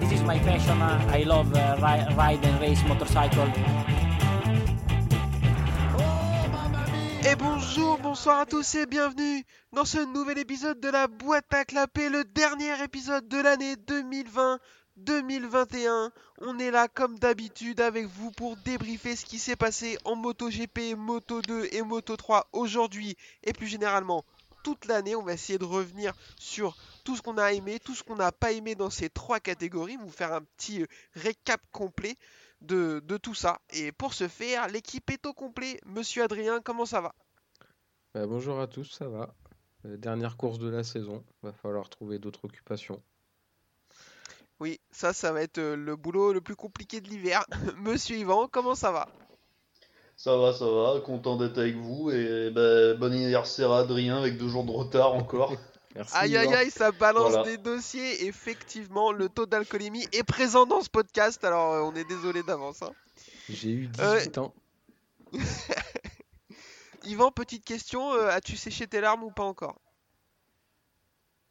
this is my passion. Uh, I love uh, ri- ride and race motorcycle. Et bonjour, bonsoir à tous et bienvenue dans ce nouvel épisode de la boîte à clapper, le dernier épisode de l'année 2020-2021. On est là comme d'habitude avec vous pour débriefer ce qui s'est passé en MotoGP, Moto 2 et Moto 3 aujourd'hui et plus généralement toute l'année. On va essayer de revenir sur tout ce qu'on a aimé, tout ce qu'on n'a pas aimé dans ces trois catégories, vous faire un petit euh, récap complet de, de tout ça. Et pour ce faire, l'équipe est au complet. Monsieur Adrien, comment ça va? Bah, bonjour à tous, ça va. Euh, dernière course de la saison, va falloir trouver d'autres occupations. Oui, ça, ça va être euh, le boulot le plus compliqué de l'hiver. Monsieur Yvan, comment ça va? Ça va, ça va, content d'être avec vous et bah, bon anniversaire à Adrien avec deux jours de retard encore. Merci. Aïe aïe aïe, ça balance Voilà. des dossiers. Effectivement, le taux d'alcoolémie est présent dans ce podcast, alors euh, on est désolé d'avance. hein. J'ai eu Euh, 18 ans. Yvan, petite question, euh, as-tu séché tes larmes ou pas encore?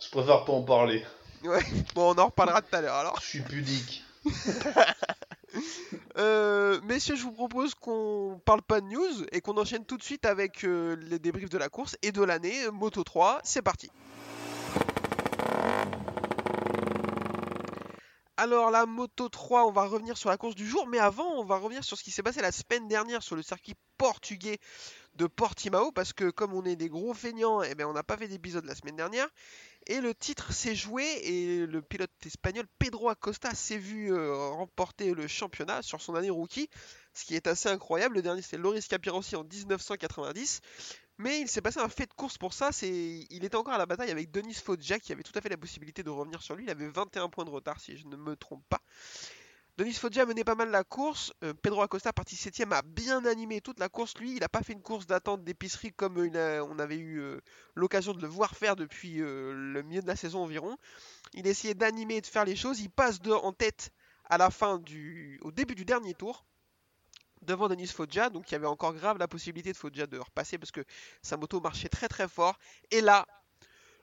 Je préfère pas en parler, Ouais, bon, on en reparlera tout à l'heure alors. je suis pudique. Euh, messieurs, je vous propose qu'on parle pas de news et qu'on enchaîne tout de suite avec euh, les débriefs de la course et de l'année. Moto 3, c'est parti. Alors la Moto 3, on va revenir sur la course du jour, mais avant, on va revenir sur ce qui s'est passé la semaine dernière sur le circuit portugais de Portimao, parce que comme on est des gros feignants, eh ben, on n'a pas fait d'épisode la semaine dernière. Et le titre s'est joué et le pilote espagnol Pedro Acosta s'est vu euh, remporter le championnat sur son année rookie, ce qui est assez incroyable. Le dernier c'était Loris Capirossi en 1990. Mais il s'est passé un fait de course pour ça, c'est il était encore à la bataille avec Denis Foggia qui avait tout à fait la possibilité de revenir sur lui, il avait 21 points de retard si je ne me trompe pas. Denis Foggia menait pas mal la course, euh, Pedro Acosta parti 7 a bien animé toute la course. Lui, il n'a pas fait une course d'attente d'épicerie comme on avait eu euh, l'occasion de le voir faire depuis euh, le milieu de la saison environ. Il essayait d'animer et de faire les choses, il passe de, en tête à la fin du au début du dernier tour devant Denis Foggia, donc il y avait encore grave la possibilité de Foggia de repasser parce que sa moto marchait très très fort. Et là,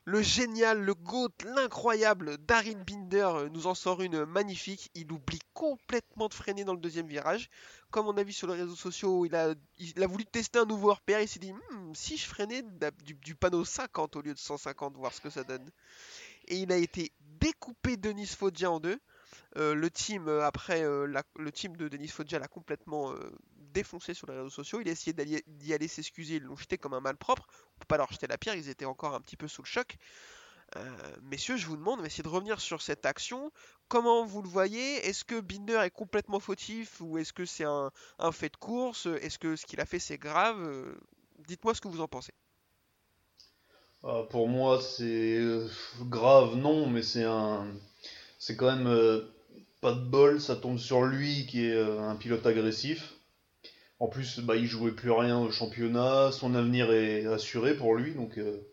le génial, le GOAT, l'incroyable Darin Binder euh, nous en sort une magnifique. Il oublie complètement de freiner dans le deuxième virage. Comme on a vu sur les réseaux sociaux, il a, il a voulu tester un nouveau repère. Il s'est dit, Hmm, si je freinais du, du panneau 50 au lieu de 150, voir ce que ça donne. Et il a été découpé Denis Foggia en deux. Euh, le team euh, après euh, le team de Denis Foggia l'a complètement défoncé sur les réseaux sociaux. Il a essayé d'y aller s'excuser, ils l'ont jeté comme un malpropre. On peut pas leur jeter la pierre, ils étaient encore un petit peu sous le choc. Messieurs, je vous demande, essayer de revenir sur cette action. Comment vous le voyez? Est-ce que Binder est complètement fautif ou est-ce que c'est un, fait de course? Est-ce que ce qu'il a fait c'est grave? Dites-moi ce que vous en pensez. Pour moi, c'est grave, non, mais c'est un. C'est quand même euh, pas de bol, ça tombe sur lui qui est euh, un pilote agressif. En plus, bah, il jouait plus rien au championnat, son avenir est assuré pour lui, donc euh,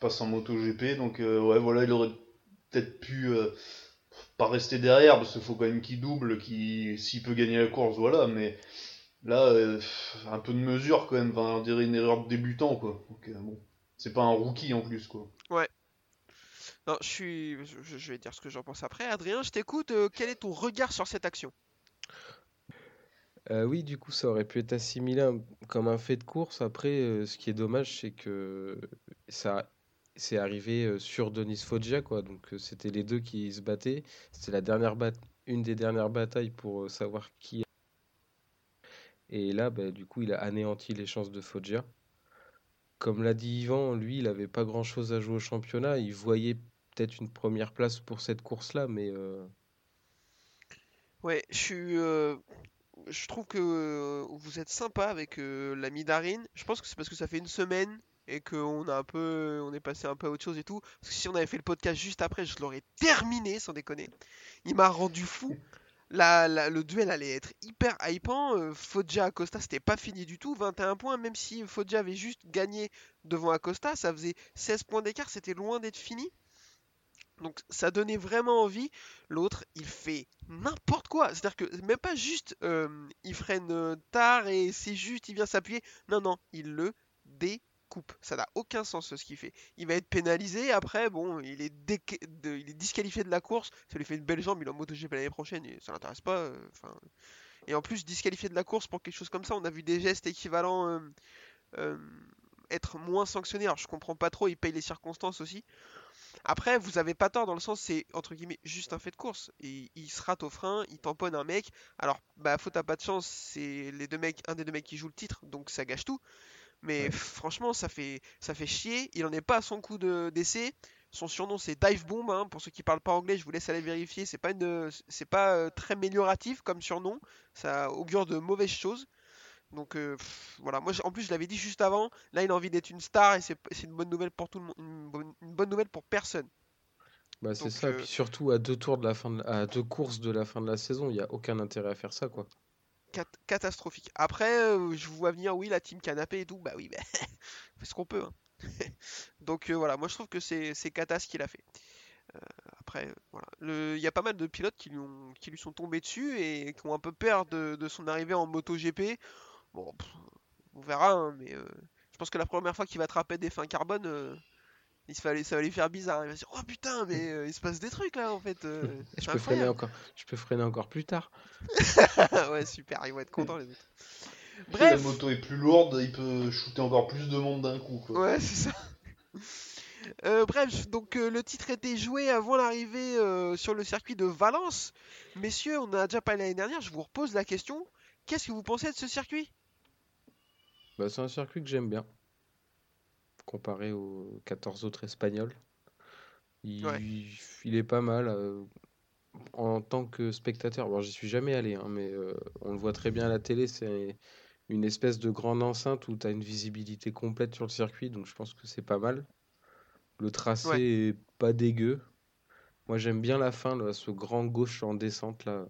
passe en MotoGP, donc euh, ouais, voilà, il aurait peut-être pu pas rester derrière, parce qu'il faut quand même qu'il double, qu'il s'il peut gagner la course, voilà, mais là, un peu de mesure quand même, enfin, on dirait une erreur de débutant, quoi. Donc, bon. C'est pas un rookie en plus, quoi. Je vais dire ce que j'en pense après. Adrien, je t'écoute. euh, quel est ton regard sur cette action? Euh, oui, du coup, ça aurait pu être assimilé comme un fait de course. Après, euh, ce qui est dommage, c'est que ça c'est arrivé sur Denis Foggia, quoi. Donc, c'était les deux qui se battaient. C'était la dernière bat- une des dernières batailles pour savoir qui. Et là, bah, du coup, il a anéanti les chances de Foggia. Comme l'a dit Yvan, lui, il avait pas grand-chose à jouer au championnat. Il voyait peut-être une première place pour cette course-là, mais euh, Ouais, je suis, euh, je trouve que euh, vous êtes sympa avec l'ami Darin. Je pense que c'est parce que ça fait une semaine et qu'on a un peu, on est passé un peu à autre chose et tout. Parce que si on avait fait le podcast juste après, je l'aurais terminé, sans déconner. Il m'a rendu fou. La, la- le duel allait être hyper hypant. Foggia Acosta, c'était pas fini du tout. 21 points, même si Foggia avait juste gagné devant Acosta, ça faisait 16 points d'écart, c'était loin d'être fini. Donc ça donnait vraiment envie. L'autre, il fait n'importe quoi. C'est-à-dire que même pas juste euh, il freine euh, tard et c'est juste il vient s'appuyer. Non, non, il le coupe. Ça n'a aucun sens ce qu'il fait. Il va être pénalisé. Après, bon, il est, disqualifié de la course. Ça lui fait une belle jambe. Il est en MotoGP l'année prochaine. Et ça l'intéresse pas. euh, et en plus, disqualifié de la course pour quelque chose comme ça, on a vu des gestes équivalents être moins sanctionnés. Alors, je comprends pas trop. Il paye les circonstances aussi. Après, vous avez pas tort dans le sens, c'est entre guillemets juste un fait de course. Et il se rate au frein, il tamponne un mec. Alors, bah, faute à pas de chance, c'est les deux mecs, un des deux mecs qui joue le titre, donc ça gâche tout. Mais Ouais. franchement, ça fait, ça fait chier. Il en est pas à son coup de d'essai. Son surnom c'est Dive Bomb. hein. Pour ceux qui parlent pas anglais, je vous laisse aller vérifier. C'est pas une, c'est pas euh, très amélioratif comme surnom. Ça augure de mauvaises choses. Donc euh, pff, voilà, moi en plus je l'avais dit juste avant, là il a envie d'être une star et c'est une bonne nouvelle pour tout le monde, une bonne, une bonne nouvelle pour personne. Bah, c'est ça. euh, Puis surtout à deux tours de la fin de... à deux courses de la fin de la saison, il n'y a aucun intérêt à faire ça, quoi. Cat- catastrophique. Après, euh, je vois venir, oui, la team canapé et tout, bah oui, bah, on fait ce qu'on peut. hein. Donc euh, voilà, moi je trouve que c'est c'est cata ce qu'il a fait. Après, voilà. Il y a pas mal de pilotes qui lui, ont, qui lui sont tombés dessus et qui ont un peu peur de, de son arrivée en MotoGP. Bon, pff, on verra, hein, mais euh, je pense que la première fois qu'il va attraper des fins carbone, euh, il se fallait, ça va lui faire bizarre. Il va se dire, oh putain, mais euh, il se passe des trucs là en fait. euh, Je peux freiner encore, je peux freiner encore plus tard. ouais, super, ils vont être contents les autres. Si la Bref, moto est plus lourde, il peut shooter encore plus de monde d'un coup. Quoi. ouais, c'est ça. Euh, bref, donc euh, le titre était joué avant l'arrivée euh, sur le circuit de Valence. Messieurs, on en a déjà parlé l'année dernière, je vous repose la question. Qu'est-ce que vous pensez de ce circuit? Bah, c'est un circuit que j'aime bien. Comparé aux 14 autres espagnols. Il, Ouais. il est pas mal. euh, en tant que spectateur, bon, j'y suis jamais allé, hein, mais euh, on le voit très bien à la télé. C'est une espèce de grande enceinte où tu as une visibilité complète sur le circuit, donc je pense que c'est pas mal. Le tracé Ouais. est pas dégueu. Moi, j'aime bien la fin, là, ce grand gauche en descente là.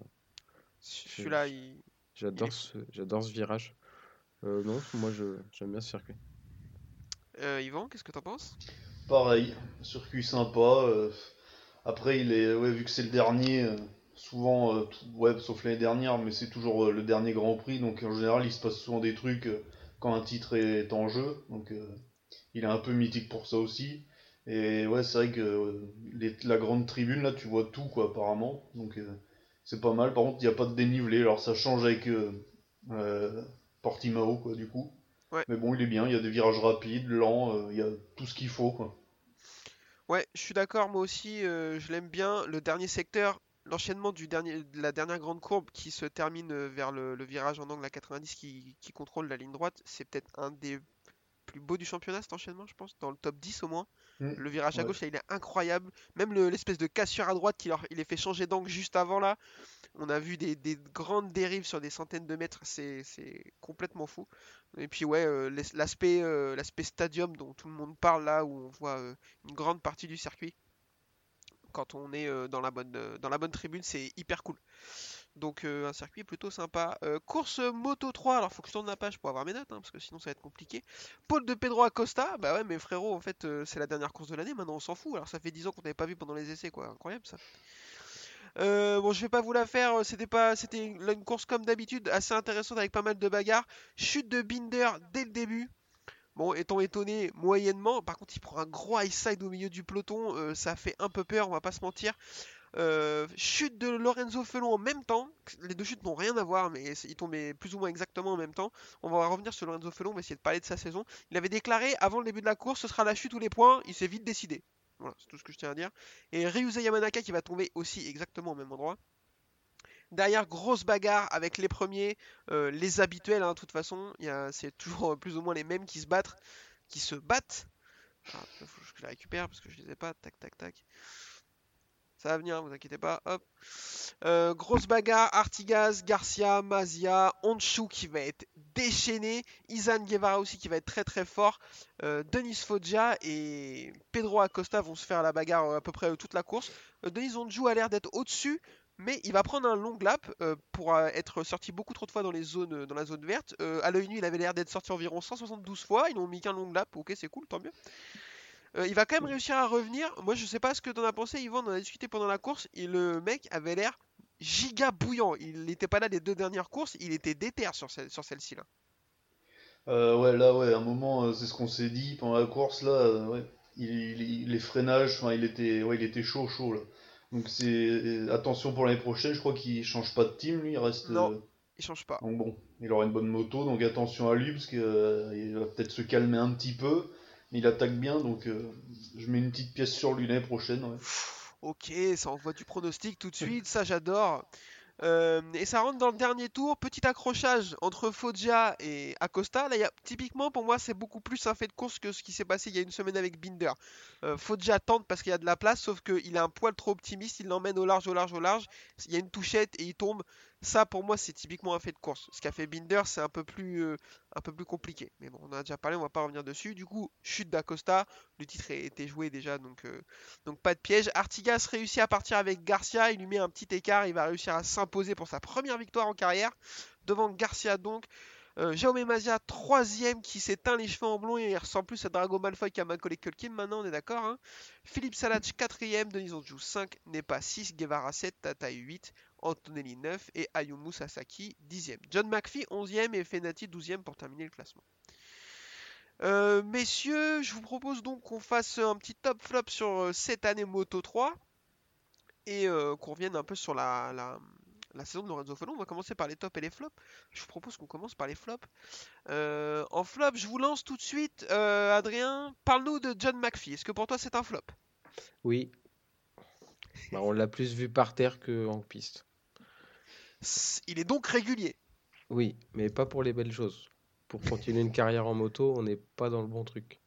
Celui-là, il... J'adore est- ce, j'adore ce virage. Euh, non, moi, je, j'aime bien ce circuit. Euh, Yvan, qu'est-ce que t'en penses? Pareil, circuit sympa. euh, après, il est, ouais, vu que c'est le dernier, euh, souvent, euh, tout- ouais, sauf l'année dernière, mais c'est toujours euh, le dernier Grand Prix, donc en général, il se passe souvent des trucs euh, quand un titre est en jeu, donc euh, il est un peu mythique pour ça aussi. Et ouais, c'est vrai que euh, les- la grande tribune, là, tu vois tout, quoi, apparemment, donc euh, c'est pas mal. Par contre, il n'y a pas de dénivelé, alors ça change avec euh, euh, Portimao, quoi, du coup. Ouais. Mais bon, il est bien, il y a des virages rapides, lents, euh, il y a tout ce qu'il faut, quoi. Ouais, je suis d'accord, moi aussi, euh, je l'aime bien. Le dernier secteur, l'enchaînement du dernier, de la dernière grande courbe qui se termine euh, vers le, le virage en angle à 90 qui, qui contrôle la ligne droite, c'est peut-être un des plus beaux du championnat cet enchaînement, je pense, dans le top 10 au moins. Mm, Le virage à ouais. gauche, là, il est incroyable. Même le- l'espèce de cassure à droite qui leur, il les fait changer d'angle juste avant là. On a vu des, des grandes dérives sur des centaines de mètres, c'est complètement fou. Et puis ouais, euh, l'aspect euh, l'aspect stadium dont tout le monde parle là, où on voit euh, une grande partie du circuit. Quand on est dans la bonne dans la bonne tribune, c'est hyper cool. Donc euh, un circuit plutôt sympa. Euh, course Moto 3, alors faut que je tourne la page pour avoir mes notes, hein, parce que sinon ça va être compliqué. Pôle de Pedro Acosta, bah ouais mais frérot en fait euh, c'est la dernière course de l'année, maintenant on s'en fout, alors ça fait 10 ans qu'on n'avait pas vu pendant les essais quoi, incroyable ça. Bon je vais pas vous la faire, c'était pas c'était une course comme d'habitude, assez intéressante avec pas mal de bagarres. Chute de Binder dès le début. Bon, étant étonné moyennement, par contre il prend un gros high side au milieu du peloton, ça fait un peu peur, on va pas se mentir. Euh, chute de Lorenzo Felon en même temps. Les deux chutes n'ont rien à voir, mais ils tombaient plus ou moins exactement en même temps. On va revenir sur Lorenzo Felon, on va essayer de parler de sa saison. Il avait déclaré avant le début de la course, ce sera la chute ou les points. Il s'est vite décidé. Voilà, c'est tout ce que je tiens à dire. Et Ryuza Yamanaka qui va tomber aussi exactement au même endroit. Derrière, grosse bagarre avec les premiers, euh, les habituels, hein, de toute façon. C'est toujours euh, plus ou moins les mêmes qui se battent. Qui se battent. Ah, faut que je les récupère parce que je les ai pas. Tac, tac, tac. Ça va venir, vous inquiétez pas. Hop. Euh, grosse bagarre, Artigas, Garcia, Mazia, Honshu qui va être déchaîné, Izan Guevara aussi qui va être très très fort, euh, Denis Foggia et Pedro Acosta vont se faire la bagarre euh, à peu près toute la course. Denis Honshu a l'air d'être au-dessus, mais il va prendre un long lap pour être sorti beaucoup trop de fois dans la zone verte. À l'œil nu, il avait l'air d'être sorti environ 172 fois. Ils n'ont mis qu'un long lap. Ok, c'est cool, tant mieux. Euh, il va quand même réussir à revenir. Moi, je sais pas ce que t'en as pensé, Yvan. On en a discuté pendant la course. Et le mec avait l'air giga bouillant. Il n'était pas là les deux dernières courses. Il était déter sur, celle- sur celle-ci là. Euh, ouais, là, ouais, à un moment, euh, c'est ce qu'on s'est dit pendant la course, là, euh, ouais. Il, il- les freinages, enfin, il était, ouais, il était chaud, chaud, là. Donc c'est attention pour l'année prochaine, je crois qu'il change pas de team, lui, il reste. Non. euh, Il change pas. Donc bon, il aura une bonne moto, donc attention à lui, parce qu'il va peut-être se calmer un petit peu, il attaque bien, donc euh, je mets une petite pièce sur lui prochaine. Ok, ça envoie du pronostic tout de suite, ça j'adore. Euh, et ça rentre dans le dernier tour, petit accrochage entre Foggia et Acosta. Là, a, typiquement pour moi, c'est beaucoup plus un fait de course que ce qui s'est passé il y a une semaine avec Binder. Euh, Foggia tente parce qu'il y a de la place, sauf qu'il est un poil trop optimiste, il l'emmène au large, au large, au large. Il y a une touchette et il tombe. Ça, pour moi, c'est typiquement un fait de course. Ce qu'a fait Binder, c'est un peu plus, euh, un peu plus compliqué. Mais bon, on en a déjà parlé, on va pas revenir dessus. Du coup, chute d'Acosta. Le titre a été joué déjà, donc, euh, donc pas de piège. Artigas réussit à partir avec Garcia. Il lui met un petit écart. Il va réussir à s'imposer pour sa première victoire en carrière. Devant Garcia, donc. Euh, Jaume Mazia, troisième, qui s'éteint les cheveux en blond et il ressemble plus à Drago Malfoy qu'à Macaulay Culkin maintenant, on est d'accord. hein. Philippe Salach, quatrième, Denis Onjou, 5, Nepa 6, Guevara 7, Tataï 8, Antonelli 9 et Ayumu Sasaki 10e. John McPhee 11e et Fenati 12e pour terminer le classement. Euh, messieurs, je vous propose donc qu'on fasse un petit top flop sur euh, cette année Moto 3 et euh, qu'on revienne un peu sur la, saison de Lorenzo. On va commencer par les tops et les flops. Je vous propose qu'on commence par les flops. En flop, je vous lance tout de suite. Adrien, parle-nous de John McPhee. Est-ce que pour toi c'est un flop? Oui. Bah, on l'a plus vu par terre que en piste. Il est donc régulier. Oui, mais pas pour les belles choses. Pour continuer une carrière en moto, on n'est pas dans le bon truc.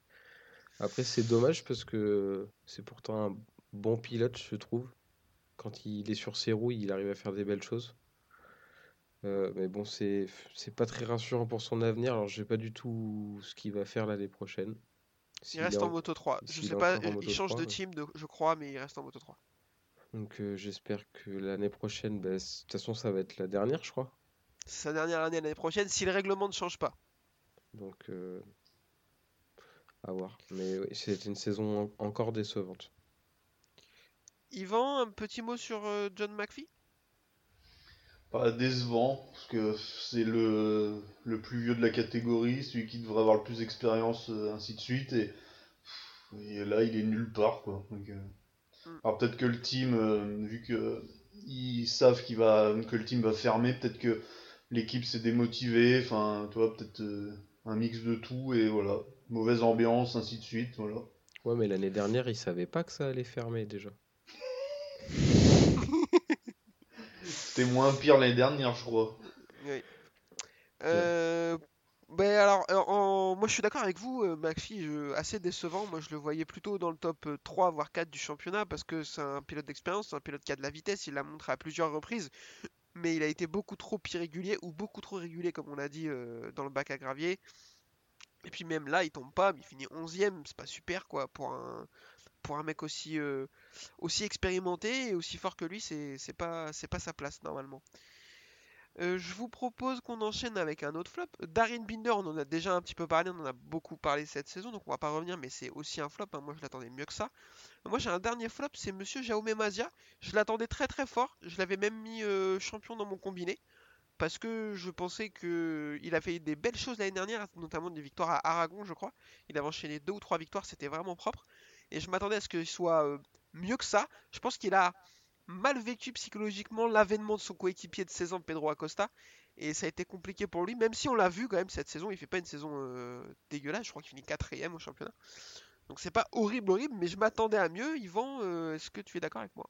Après, c'est dommage parce que c'est pourtant un bon pilote, je trouve. Quand il est sur ses roues, il arrive à faire des belles choses. Euh, mais bon, c'est pas très rassurant pour son avenir. Alors, je sais pas du tout ce qu'il va faire l'année prochaine. Il reste est en en- Moto 3. Je sais pas, euh, il change 3, de team, de- je crois, mais il reste en Moto 3. Donc, euh, j'espère que l'année prochaine, bah, c- de toute façon, ça va être la dernière, je crois. C'est sa dernière année l'année prochaine si le règlement ne change pas. Donc, euh, à voir. Mais oui, c'était une saison en- encore décevante. Yvan, un petit mot sur euh, John McPhee? Pas décevant, parce que c'est le, le plus vieux de la catégorie, celui qui devrait avoir le plus d'expérience, ainsi de suite, et, et là il est nulle part quoi. Donc. Alors peut-être que le team, euh, vu que ils savent qu'il va, que le team va fermer, peut-être que l'équipe s'est démotivée, enfin tu vois, peut-être euh, un mix de tout, et voilà, mauvaise ambiance, ainsi de suite, voilà. Ouais, mais l'année dernière, ils savaient pas que ça allait fermer déjà. C'était moins pire l'année dernière, je crois. Oui. Euh, ben alors, euh, moi je suis d'accord avec vous, euh, je- assez décevant. Moi je le voyais plutôt dans le top euh, 3 voire 4 du championnat parce que c'est un pilote d'expérience, c'est un pilote qui a de la vitesse, il l'a montré à plusieurs reprises, mais il a été beaucoup trop irrégulier ou beaucoup trop régulier, comme on l'a dit euh, dans le bac à gravier. Et puis même là, il tombe pas, mais il finit 11ème, c'est pas super quoi pour un pour un mec aussi euh, aussi expérimenté et aussi fort que lui, c'est pas c'est pas sa place normalement. Euh, je vous propose qu'on enchaîne avec un autre flop. Darin Binder, on en a déjà un petit peu parlé, on en a beaucoup parlé cette saison, donc on va pas revenir, mais c'est aussi un flop. hein. Moi, je l'attendais mieux que ça. Moi, j'ai un dernier flop, c'est Monsieur Jaume Mazia. Je l'attendais très très fort. Je l'avais même mis euh, champion dans mon combiné parce que je pensais que il a fait des belles choses l'année dernière, notamment des victoires à Aragon, je crois. Il avait enchaîné deux ou trois victoires, c'était vraiment propre. Et je m'attendais à ce qu'il soit euh, mieux que ça. Je pense qu'il a mal vécu psychologiquement l'avènement de son coéquipier de 16 ans, Pedro Acosta. Et ça a été compliqué pour lui, même si on l'a vu quand même cette saison, il fait pas une saison euh, dégueulasse, je crois qu'il finit quatrième au championnat. Donc c'est pas horrible, horrible, mais je m'attendais à mieux. Yvan, euh, est-ce que tu es d'accord avec moi?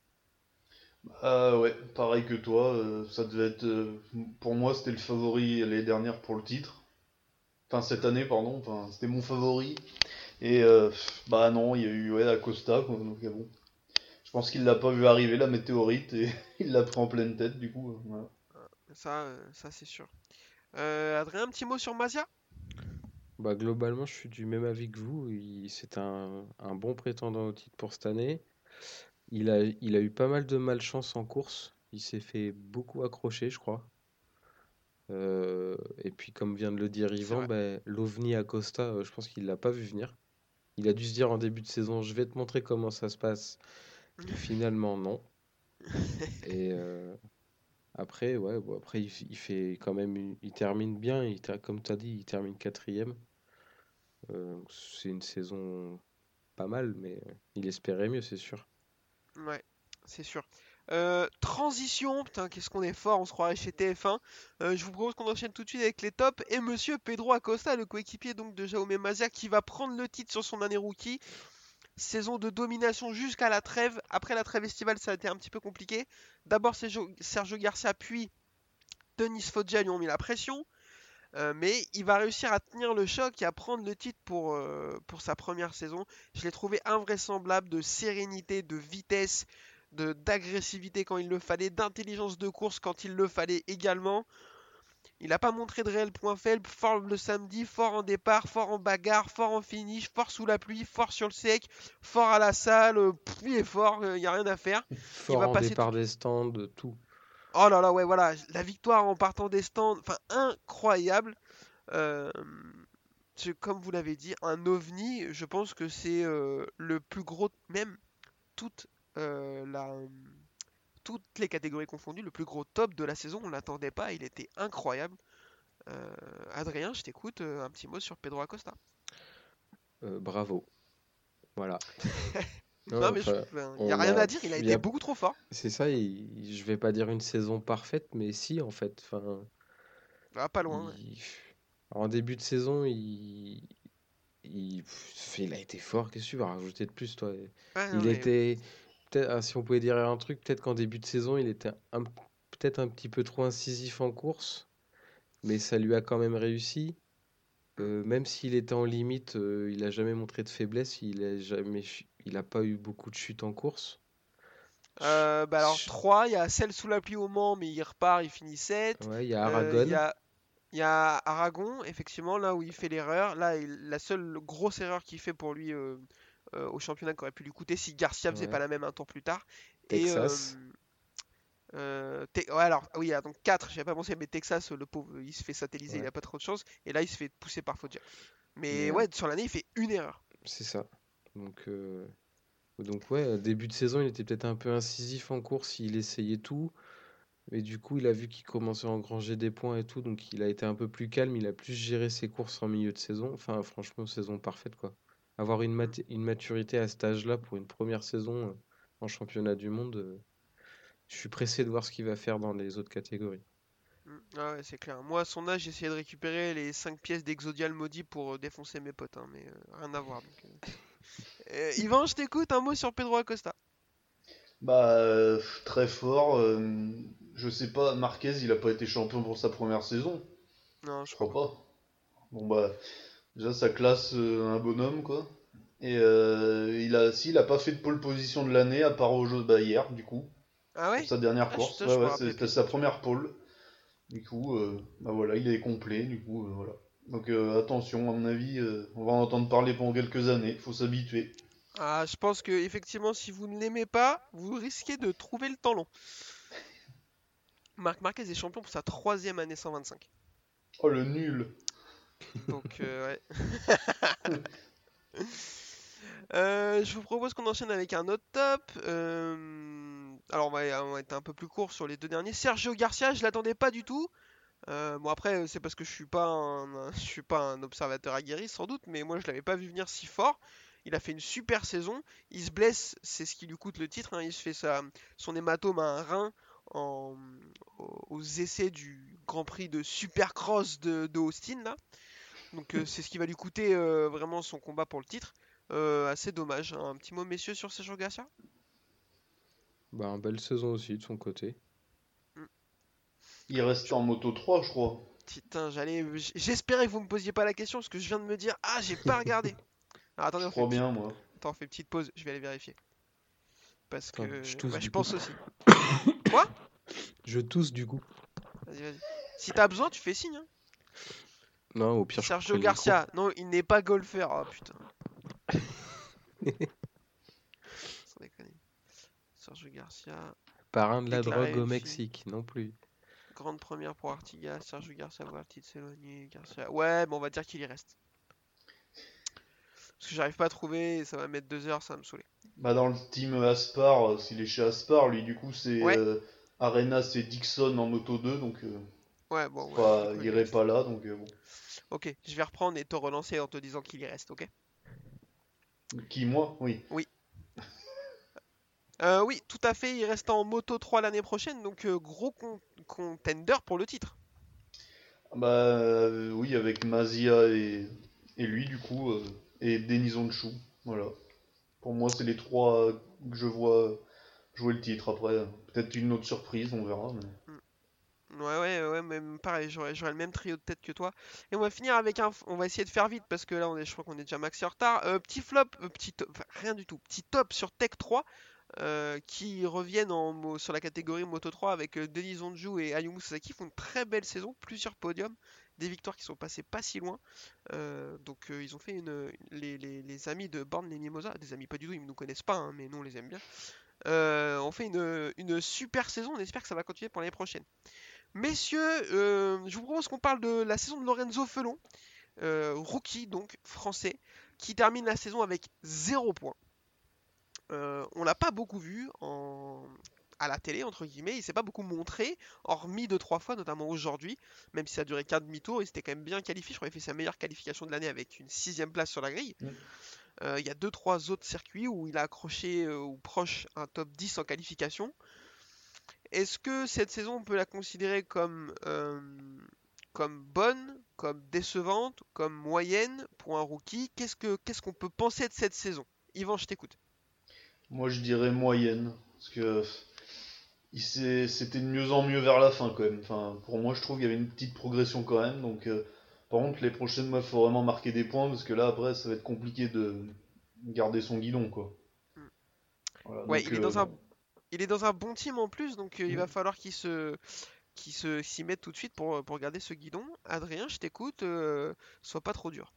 Ah ouais, pareil que toi, euh, ça devait être, pour moi c'était le favori l'année dernière pour le titre. Enfin cette année pardon, enfin c'était mon favori. Et bah non, il y a eu Acosta donc bon. Je pense qu'il l'a pas vu arriver la météorite et il l'a pris en pleine tête du coup. euh, voilà. Ça, euh, ça c'est sûr. Euh, Adrien, un petit mot sur Mazia Bah, globalement, je suis du même avis que vous. Il- C'est un, un bon prétendant au titre pour cette année. Il a, il a eu pas mal de malchance en course. Il s'est fait beaucoup accrocher, je crois. Euh, et puis, comme vient de le dire Yvan, bah, l'OVNI Acosta, euh, je pense qu'il l'a pas vu venir. Il a dû se dire en début de saison, je vais te montrer comment ça se passe. Finalement, non. Et, euh, Après, ouais, après il, il fait quand même, il termine bien. Il, comme tu as dit, il termine quatrième. Euh, c'est une saison pas mal, mais il espérait mieux, c'est sûr. Ouais, c'est sûr. Euh, transition, putain, qu'est-ce qu'on est fort, on se croirait chez TF1. Euh, je vous propose qu'on enchaîne tout de suite avec les tops. Et monsieur Pedro Acosta, le coéquipier donc de Jaume Mazia, qui va prendre le titre sur son année rookie. Saison de domination jusqu'à la trêve. Après la trêve estivale, ça a été un petit peu compliqué. D'abord Sergio, Garcia, puis Denis Foggia lui ont mis la pression. Euh, mais il va réussir à tenir le choc et à prendre le titre pour, euh, pour sa première saison. Je l'ai trouvé invraisemblable de sérénité, de vitesse, de d'agressivité quand il le fallait, d'intelligence de course quand il le fallait également. Il n'a pas montré de réel point faible, fort le samedi, fort en départ, fort en bagarre, fort en finish, fort sous la pluie, fort sur le sec, fort à la salle, euh, pff, il est fort, il n'y a rien à faire. Fort va en passer départ des stands, tout. Oh là là, ouais, voilà, la victoire en partant des stands, enfin incroyable. Euh, comme vous l'avez dit, un ovni, je pense que c'est euh, le plus gros, même toute euh, la, toutes les catégories confondues, le plus gros top de la saison. On l'attendait pas, il était incroyable. Euh, Adrien, je t'écoute, euh, un petit mot sur Pedro Acosta. Euh, bravo. Voilà. Non, Non, mais enfin, il n'y a rien a- à dire, il a été beaucoup trop fort. c'est ça, il- je vais pas dire une saison parfaite, mais si, en fait. Enfin, Ah, pas loin. ouais. En début de saison, il... Il... a été fort. Qu'est-ce que tu vas rajouter de plus, toi? Ouais, non, Il mais- était. Peut-être, ah, si on pouvait dire un truc, peut-être qu'en début de saison, il était un... peut-être un petit peu trop incisif en course, mais ça lui a quand même réussi. Euh, même s'il était en limite, euh, il a jamais montré de faiblesse. Il a jamais, il a pas eu beaucoup de chutes en course. Euh, bah alors Je- 3, il y a celle sous la pluie au Mans, mais il repart, il finit 7. Ouais, il y a Aragon. Il y a, il y a Aragon, effectivement, là où il fait l'erreur. Là, il- la seule grosse erreur qu'il fait pour lui euh, au championnat qui aurait pu lui coûter si Garcia faisait Ouais. pas la même un tour plus tard. Texas. Et, euh, euh, Te- ouais, alors, oui, ah, donc 4, j'avais pas pensé, mais Texas, le pauvre, il se fait satelliser, il a pas trop de chance. Et là, il se fait pousser par Foggia. Mais ouais, sur l'année, il fait une erreur. C'est ça. Donc, euh, donc ouais, début de saison, il était peut-être un peu incisif en course, il essayait tout. Mais du coup, il a vu qu'il commençait à engranger des points et tout, donc il a été un peu plus calme, il a plus géré ses courses en milieu de saison. Enfin, franchement, saison parfaite, quoi. Avoir une, maturité à cet âge-là pour une première saison euh, en championnat du monde, euh, je suis pressé de voir ce qu'il va faire dans les autres catégories. Mm, Ah ouais, c'est clair. Moi, à son âge, j'essayais de récupérer les 5 pièces d'Exodial maudit pour euh, défoncer mes potes, hein, mais euh, rien à voir. donc, euh. Euh, Yvan, je t'écoute, un mot sur Pedro Acosta. Bah, euh, très fort. euh, je sais pas, Marquez, il a pas été champion pour sa première saison. Non, je Je crois pas. Bon bah, déjà ça classe euh, un bonhomme quoi. Et euh, il a, si, il a pas fait de pole position de l'année à part au jeu bah, hier du coup, Ah ouais? Sa dernière Ah, course. Ouais, ouais, c'était sa première pole. Du coup, euh, bah voilà, il est complet. Du coup, euh, voilà. Donc attention, à mon avis, on va en entendre parler pendant quelques années. Faut s'habituer. Ah, je pense que effectivement, si vous ne l'aimez pas, vous risquez de trouver le temps long. Marc Marquez est champion pour sa troisième année 125. Oh le nul. Donc, euh, ouais. Euh, je vous propose qu'on enchaîne avec un autre top. Euh, alors, on va, être un peu plus court sur les deux derniers. Sergio Garcia, je l'attendais pas du tout. Bon, après, c'est parce que je suis pas un, suis pas un observateur aguerri, sans doute, mais moi, je l'avais pas vu venir si fort. Il a fait une super saison. Il se blesse, c'est ce qui lui coûte le titre. hein. Il se fait son hématome à un rein aux essais du Grand Prix de Supercross de, de Austin, là. Donc euh, c'est ce qui va lui coûter euh, vraiment son combat pour le titre. Euh, assez dommage. hein. Un petit mot, messieurs, sur Sergio Garcia? Bah, une belle saison aussi de son côté. Il reste en moto 3, je crois. Putain, j'allais. J'espérais que vous me posiez pas la question parce que je viens de me dire Ah, j'ai pas regardé. Alors attendez, Je on fait, crois bien, moi. Attends, on fait une petite pause, je vais aller vérifier. Parce que Attends, je tousse bah, je coup. pense aussi. Quoi? Je tousse du coup. Vas-y, vas-y. Si t'as besoin, tu fais signe. hein. Non, au pire, Sergio. Garcia, non, il n'est pas golfeur. Oh putain. Sans déconner. Sergio Garcia, Parrain de la drogue au. Mexique, non plus. grande première pour Artigas. Sergio Garcia, s'éloigner. Garcia. Ouais, mais on va dire qu'il y reste. Parce que j'arrive pas à trouver, ça va mettre deux heures, ça va me saouler. Bah dans le team Aspar, euh, s'il est chez Aspar, lui du coup c'est Ouais. euh, Arena c'est Dixon en Moto 2, donc euh, Ouais, bon. ouais, pas, je il irait pas là, donc euh, bon. Ok, je vais reprendre et te relancer en te disant qu'il y reste, ok? Qui, moi? Oui. Euh, oui, tout à fait, il reste en Moto 3 l'année prochaine, donc euh, gros con- contender pour le titre. Bah euh, oui, avec Mazia et, et lui, du coup, et Denis Onchou. Voilà. Pour moi, c'est les trois que je vois jouer le titre. Après, peut-être une autre surprise, on verra. mais- Ouais, ouais, ouais, même pareil, j'aurais le même trio de tête que toi. Et on va finir avec un. On va essayer de faire vite parce que là, on est, je crois qu'on est déjà maxi en retard. Euh, petit flop, euh, petit top, rien du tout. Petit top sur Tech 3 euh, qui reviennent en, sur la catégorie Moto 3 avec euh, Denis Onju et Ayumu Sasaki font une très belle saison, plusieurs podiums, des victoires qui sont passées pas si loin. Donc ils ont fait une. Les, les- les amis de Born les Mimosa, des amis pas du tout, ils ne nous connaissent pas, hein, mais nous on les aime bien. On fait une, une super saison, on espère que ça va continuer pour l'année prochaine. Messieurs, euh, je vous propose qu'on parle de la saison de Lorenzo Felon, euh, rookie donc français, qui termine la saison avec 0 points. Euh, on l'a pas beaucoup vu en... à la télé, entre guillemets, il s'est pas beaucoup montré, hormis deux trois fois, notamment aujourd'hui, même si ça a duré qu'un demi-tour, il s'était quand même bien qualifié, je crois qu'il fait sa meilleure qualification de l'année avec une sixième place sur la grille. Euh, Il y a deux trois autres circuits où il a accroché ou proche un top 10 en qualification. Est-ce que cette saison, on peut la considérer comme, euh, comme bonne, comme décevante, comme moyenne pour un rookie? Qu'est-ce que qu'est-ce qu'on peut penser de cette saison? Yvan, je t'écoute. Moi, je dirais moyenne. Parce que c'était de mieux en mieux vers la fin, quand même. Enfin, pour moi, je trouve qu'il y avait une petite progression quand même. Donc, euh, par contre, les prochaines mois, il faut vraiment marquer des points. Parce que là, après, ça va être compliqué de garder son guidon, quoi. Mm. Voilà, Ouais, donc, il est euh, dans un il est dans un bon team en plus, donc euh, il va Mm. falloir qu'il se qu'il se s'y mette tout de suite pour, pour garder ce guidon. Adrien, je t'écoute, euh, sois pas trop dur.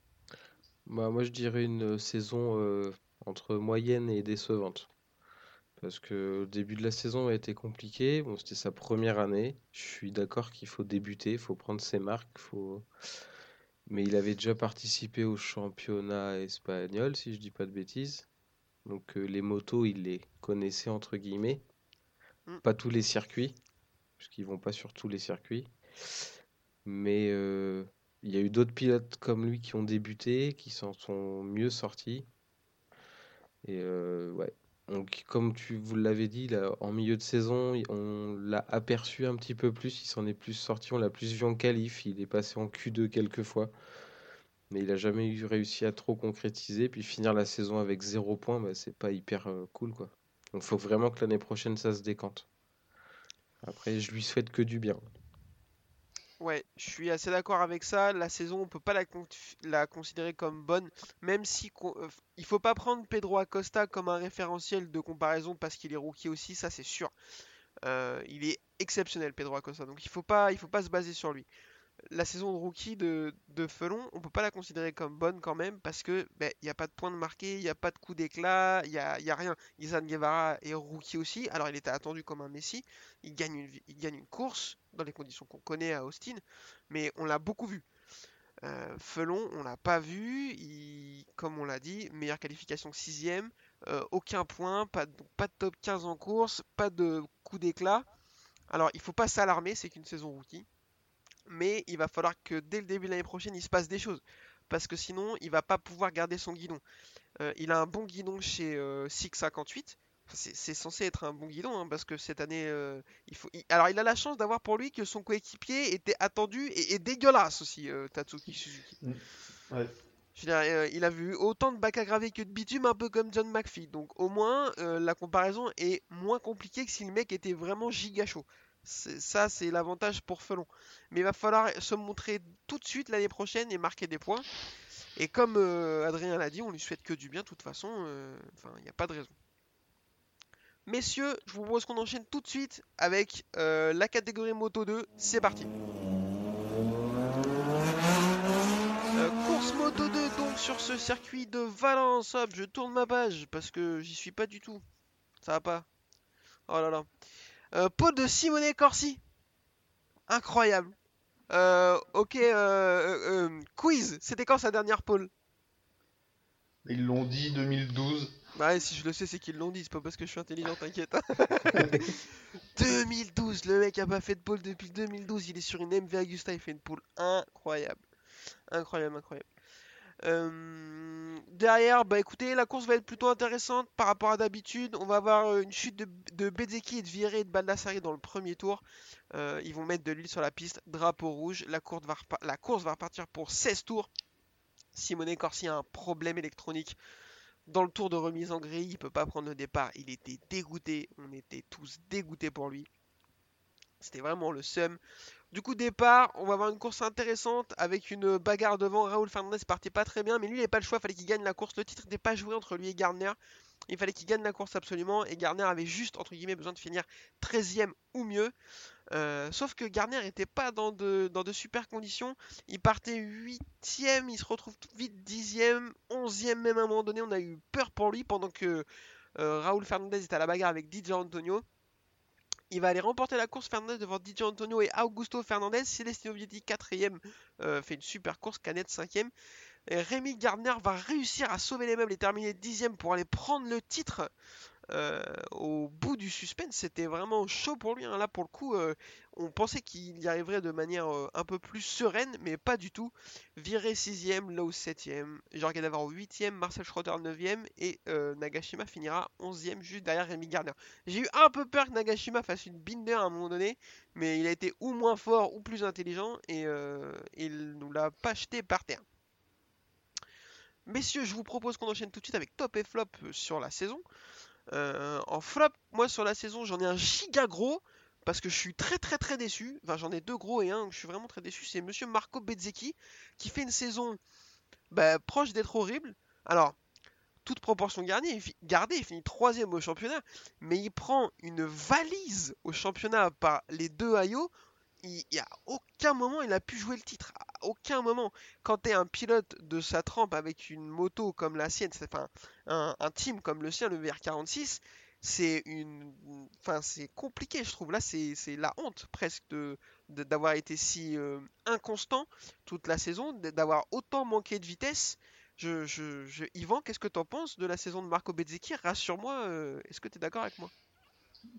Bah, moi, je dirais une saison euh, entre moyenne et décevante. Parce que le début de la saison a été compliqué. Bon, c'était sa première année. Je suis d'accord qu'il faut débuter, il faut prendre ses marques, faut... Mais il avait déjà participé au championnat espagnol, si je dis pas de bêtises. Donc euh, les motos, il les connaissait entre guillemets. Mm. Pas tous les circuits, parce qu'ils vont pas sur tous les circuits. Mais euh, il y a eu d'autres pilotes comme lui qui ont débuté, qui s'en sont mieux sortis. Et euh, ouais. Comme tu vous l'avez dit, en milieu de saison, on l'a aperçu un petit peu plus, il s'en est plus sorti, on l'a plus vu en qualif, il est passé en Q2 quelques fois, mais il a jamais eu réussi à trop concrétiser, puis finir la saison avec zéro point, bah, c'est pas hyper euh, cool quoi. Donc faut vraiment que l'année prochaine ça se décante. Après, je lui souhaite que du bien. Ouais, je suis assez d'accord avec ça. La saison, on peut pas la, con- la considérer comme bonne, même si euh, il faut pas prendre Pedro Acosta comme un référentiel de comparaison parce qu'il est rookie aussi, ça c'est sûr. Euh, il est exceptionnel Pedro Acosta, donc il faut pas, il faut pas se baser sur lui. La saison de rookie de, Felon, on peut pas la considérer comme bonne quand même parce que ben, il n'y a pas de point de marqué, il n'y a pas de coup d'éclat, il y a, y a rien. Izan Guevara est rookie aussi, alors il était attendu comme un Messi, il gagne une, course dans les conditions qu'on connaît à Austin, mais on l'a beaucoup vu. Euh, Felon, on l'a pas vu, comme on l'a dit, meilleure qualification sixième, euh, aucun point, pas de, pas de top 15 en course, pas de coup d'éclat. Alors il faut pas s'alarmer, c'est qu'une saison rookie, mais il va falloir que dès le début de l'année prochaine il se passe des choses, parce que sinon il va pas pouvoir garder son guidon. Euh, il a un bon guidon chez euh, 658. C'est c'est censé être un bon guidon hein, parce que cette année, euh, il faut. il- Alors, il a la chance d'avoir pour lui que son coéquipier était attendu et, et dégueulasse aussi, euh, Tatsuki Suzuki. Ouais. Je veux dire, euh, il a vu autant de bacs à graver que de bitume, un peu comme John McPhee. Donc, au moins, euh, la comparaison est moins compliquée que si le mec était vraiment giga chaud. Ça, c'est l'avantage pour Felon. Mais il va falloir se montrer tout de suite l'année prochaine et marquer des points. Et comme euh, Adrien l'a dit, on lui souhaite que du bien, de toute façon. euh, Enfin, il n'y a pas de raison. Messieurs, je vous propose qu'on enchaîne tout de suite avec euh, la catégorie Moto 2. C'est parti. Course Moto 2 donc sur ce circuit de Valence. Hop, je tourne ma page parce que j'y suis pas du tout. Ça va pas. Oh là là. Euh, pot de Simone Corsi. Incroyable. Euh, ok, euh, quiz. C'était quand sa dernière pole? Ils l'ont dit 2012. Bah ouais, si je le sais, c'est qu'ils l'ont dit, c'est pas parce que je suis intelligent, t'inquiète. 2012, le mec a pas fait de pole depuis 2012, il est sur une MV Augusta, il fait une pole incroyable. Incroyable, incroyable. Euh, derrière, bah écoutez, la course va être plutôt intéressante par rapport à d'habitude. On va avoir euh, une chute de, de Bezeki de Viré et de Baldassari dans le premier tour. Euh, ils vont mettre de l'huile sur la piste, drapeau rouge. La course va, repartir pour 16 tours. Simone Corsi a un problème électronique dans le tour de remise en grille. Il peut pas prendre le départ. Il était dégoûté. On était tous dégoûtés pour lui. C'était vraiment le seum. Du coup, départ, on va avoir une course intéressante avec une bagarre devant. Raoul Fernandez partait pas très bien, mais lui, il n'avait pas le choix. Il fallait qu'il gagne la course. Le titre n'était pas joué entre lui et Gardner. Il fallait qu'il gagne la course absolument. Et Gardner avait juste, entre guillemets, besoin de finir 13ème ou mieux. Euh, sauf que Gardner n'était pas dans de, dans super conditions. Il partait 8ème, il se retrouve vite 10ème, 11ème même à un moment donné. On a eu peur pour lui pendant que euh, Raoul Fernandez était à la bagarre avec DJ Antonio. Il va aller remporter la course Fernandez devant DJ Antonio et Augusto Fernandez. Celestino Vietti 4ème fait une super course. Canet 5ème. Et Rémi Gardner va réussir à sauver les meubles et terminer 10ème pour aller prendre le titre. Euh, au bout du suspense, c'était vraiment chaud pour lui. hein. Là, pour le coup, euh, on pensait qu'il y arriverait de manière euh, un peu plus sereine, mais pas du tout. Viré 6ème, Lowe 7ème, Jorge Navarro 8ème, Marcel Schroeder 9ème et Nagashima finira 11ème juste derrière Rémi Gardner. J'ai eu un peu peur que Nagashima fasse une binder à un moment donné, mais il a été ou moins fort ou plus intelligent et il nous l'a pas jeté par terre. Messieurs, je vous propose qu'on enchaîne tout de suite avec top et flop sur la saison. Euh, en flop, moi sur la saison, j'en ai un giga gros parce que je suis très très très déçu. Enfin, j'en ai deux gros et un où je suis vraiment très déçu. C'est Monsieur Marco Bezzecchi qui fait une saison bah, proche d'être horrible. Alors, toute proportion gardée, il finit troisième au championnat, mais il prend une valise au championnat par les deux Ayo. Il n'y a aucun moment il a pu jouer le titre. Aucun moment. Quand tu es un pilote de sa trempe avec une moto comme la sienne, enfin un, team comme le sien, le VR46, c'est une, enfin c'est compliqué, je trouve. Là, c'est la honte presque de d'avoir été si euh, inconstant toute la saison, d'avoir autant manqué de vitesse. Je, Yvan, qu'est-ce que tu en penses de la saison de Marco Bezzecchi? Rassure-moi, euh, est-ce que tu es d'accord avec moi?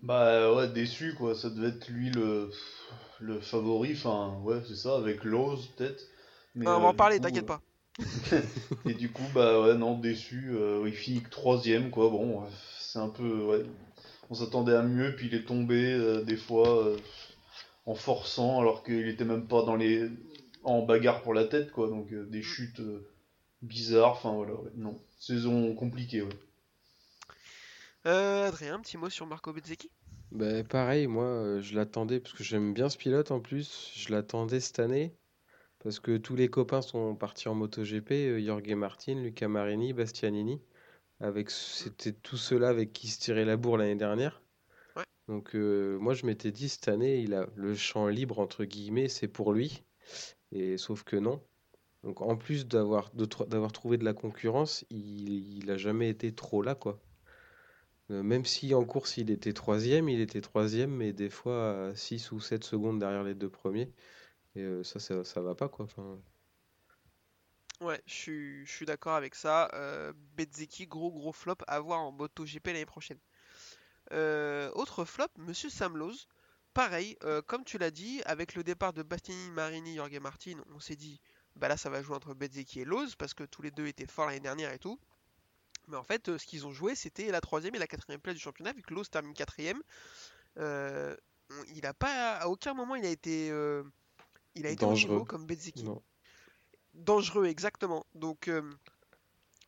Bah ouais, déçu quoi, ça devait être lui le, le favori, enfin ouais, c'est ça, avec Lowe's peut-être. Mais, Ah, On va euh, en parler, t'inquiète euh, pas. Et du coup, bah ouais, non, déçu, euh, il finit que troisième quoi, bon, ouais, c'est un peu, ouais, on s'attendait à mieux, puis il est tombé euh, des fois euh, en forçant alors qu'il était même pas dans les, en bagarre pour la tête quoi, donc euh, des chutes euh, bizarres, enfin voilà, ouais, non, saison compliquée, ouais. Euh, Adrien, un petit mot sur Marco Bezzecchi? Bah, pareil, moi, euh, je l'attendais parce que j'aime bien ce pilote en plus. Je l'attendais cette année parce que tous les copains sont partis en MotoGP, euh, Jorge Martin, Luca Marini, Bastianini. Avec, c'était tous ceux-là avec qui se tirait la bourre l'année dernière. Ouais. Donc, euh, moi, je m'étais dit cette année, il a le champ libre entre guillemets, c'est pour lui. Et sauf que non. Donc, en plus d'avoir d'avoir trouvé de la concurrence, il, il a jamais été trop là, quoi. Euh, Même si en course il était troisième, il était troisième, mais des fois à 6 ou 7 secondes derrière les deux premiers. Et euh, ça, ça, va pas quoi. Ouais, je suis, d'accord avec ça. Euh, gros gros flop à voir en MotoGP l'année prochaine. Euh, autre flop, Monsieur Sam Lowe. Pareil, comme tu l'as dit, avec le départ de Bastianini, Marini, Jorge Martin, on s'est dit, bah là ça va jouer entre Bezzecchi et Lowe parce que tous les deux étaient forts l'année dernière et tout. Mais en fait, euh, ce qu'ils ont joué, c'était la troisième et la quatrième place du championnat, vu que Lowe termine quatrième. Euh, il a pas, à aucun moment il a été, euh, il a été Dangereux. comme non. Dangereux, exactement. Donc, euh,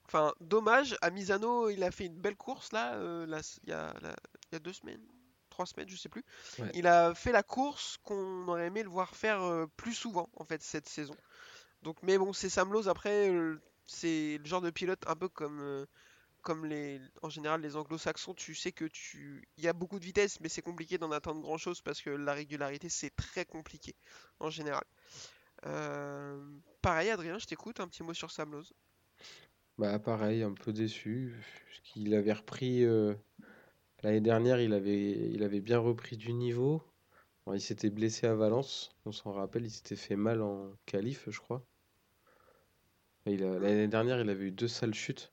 enfin, dommage. À Misano, il a fait une belle course là, là, il y a, là, il y a deux semaines, trois semaines, je sais plus. Ouais. Il a fait la course qu'on aurait aimé le voir faire plus souvent en fait cette saison. Donc, mais bon, c'est Sam Lowe, après, c'est le genre de pilote un peu comme, comme en général les anglo-saxons. Tu sais que tu, il y a beaucoup de vitesse, mais c'est compliqué d'en attendre grand chose parce que la régularité c'est très compliqué en général. Euh, pareil, Adrien, je t'écoute, un petit mot sur Sam. Bah pareil, un peu déçu. Qu'il avait repris euh, l'année dernière, il avait, il avait bien repris du niveau. Il s'était blessé à Valence, on s'en rappelle, il s'était fait mal en qualif, je crois. Il L'année dernière, il avait eu deux sales chutes.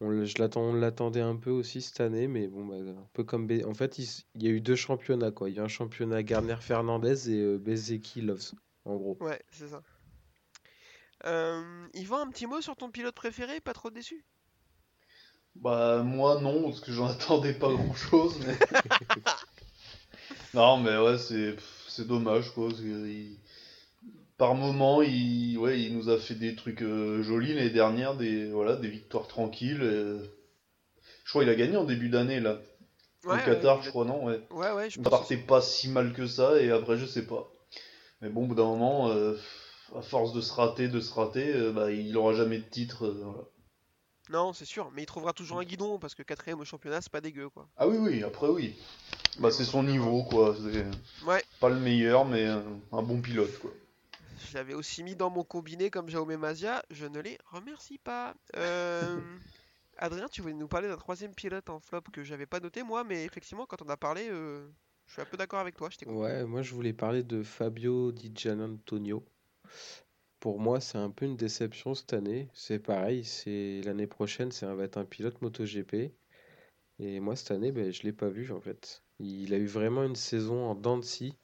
On, je l'attends, on l'attendait un peu aussi cette année, mais bon, bah, un peu comme. Be- En fait, il, y a eu deux championnats, quoi. Il y a un championnat Garner-Fernandez et euh, Bezeki Loves, en gros. Ouais, c'est ça. Euh, Yvan, un petit mot sur ton pilote préféré, pas trop déçu? Bah moi non, parce que j'en attendais pas grand-chose, mais... Non mais ouais, c'est dommage quoi. parce que il- Par moment, il... Ouais, il nous a fait des trucs euh, jolis l'année dernière, des... Voilà, des victoires tranquilles. et- Je crois qu'il a gagné en début d'année là. Au Ouais, Qatar, ouais, je crois, non? Ouais. ouais, ouais, je Il pense partait pas si mal que ça, et après, je sais pas. Mais bon, au bout d'un moment, euh, à force de se rater, de se rater, euh, bah, il aura jamais de titre. voilà. Non, c'est sûr, mais il trouvera toujours un guidon parce que quatrième au championnat, c'est pas dégueu, quoi. Ah oui, oui, après, oui. Bah, c'est son niveau, quoi. C'est Ouais, pas le meilleur, mais un bon pilote, quoi. Je l'avais aussi mis dans mon combiné comme Jaume Mazia, je ne les remercie pas. Euh, Adrien, tu voulais nous parler d'un troisième pilote en flop que j'avais pas noté moi, mais effectivement, quand on a parlé, euh, je suis un peu d'accord avec toi, je. Ouais, moi je voulais parler de Fabio Di Gianantonio. Pour moi, c'est un peu une déception cette année. C'est pareil, c'est l'année prochaine, ça va être un pilote MotoGP. Et moi, cette année, ben, je l'ai pas vu en fait. Il a eu vraiment une saison en dents de scie.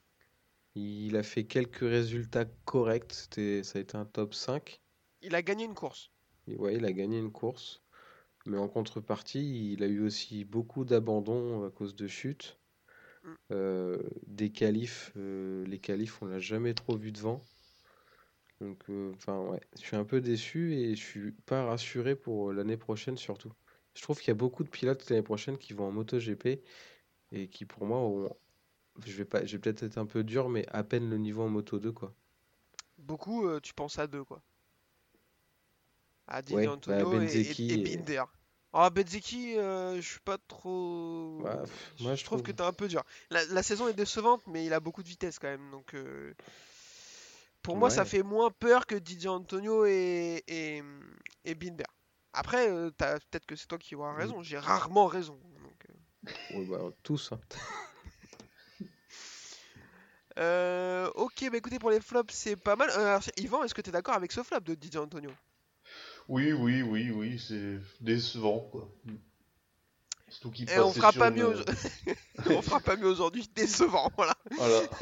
Il a fait quelques résultats corrects. C'était, ça a été un top 5. Il a gagné une course. Et ouais, il a gagné une course. Mais en contrepartie, il a eu aussi beaucoup d'abandons à cause de chutes. Mm. Euh, des qualifs, euh, les qualifs, on l'a jamais trop vu devant. Donc, euh, enfin, ouais, je suis un peu déçu et je suis pas rassuré pour l'année prochaine surtout. Je trouve qu'il y a beaucoup de pilotes l'année prochaine qui vont en MotoGP et qui, pour moi, ont, je vais pas, je vais peut-être être un peu dur, mais à peine le niveau en Moto 2, quoi. Beaucoup, euh, tu penses à deux, quoi. À Di Ouais, Gianantonio bah, et- Binder. Ah, Bezzecchi, euh, je suis pas trop. Pff, moi, je je trouve que t'es un peu dur. La, la saison est décevante, mais il a beaucoup de vitesse quand même. Donc, euh, pour moi, ça fait moins peur que Didier Antonio et, et, et Binder. Après, peut-être que c'est toi qui auras Mm. raison. J'ai rarement raison. donc. Ouais, bah, tous, hein. Euh, ok, bah écoutez, pour les flops, c'est pas mal. Euh, alors, Yvan, est-ce que t'es d'accord avec ce flop de Didier Antonio? Oui, oui, oui, oui, c'est décevant, quoi. Surtout qu'il Et on fera pas une- mieux. au- on fera pas mieux aujourd'hui. Décevant, voilà. Voilà.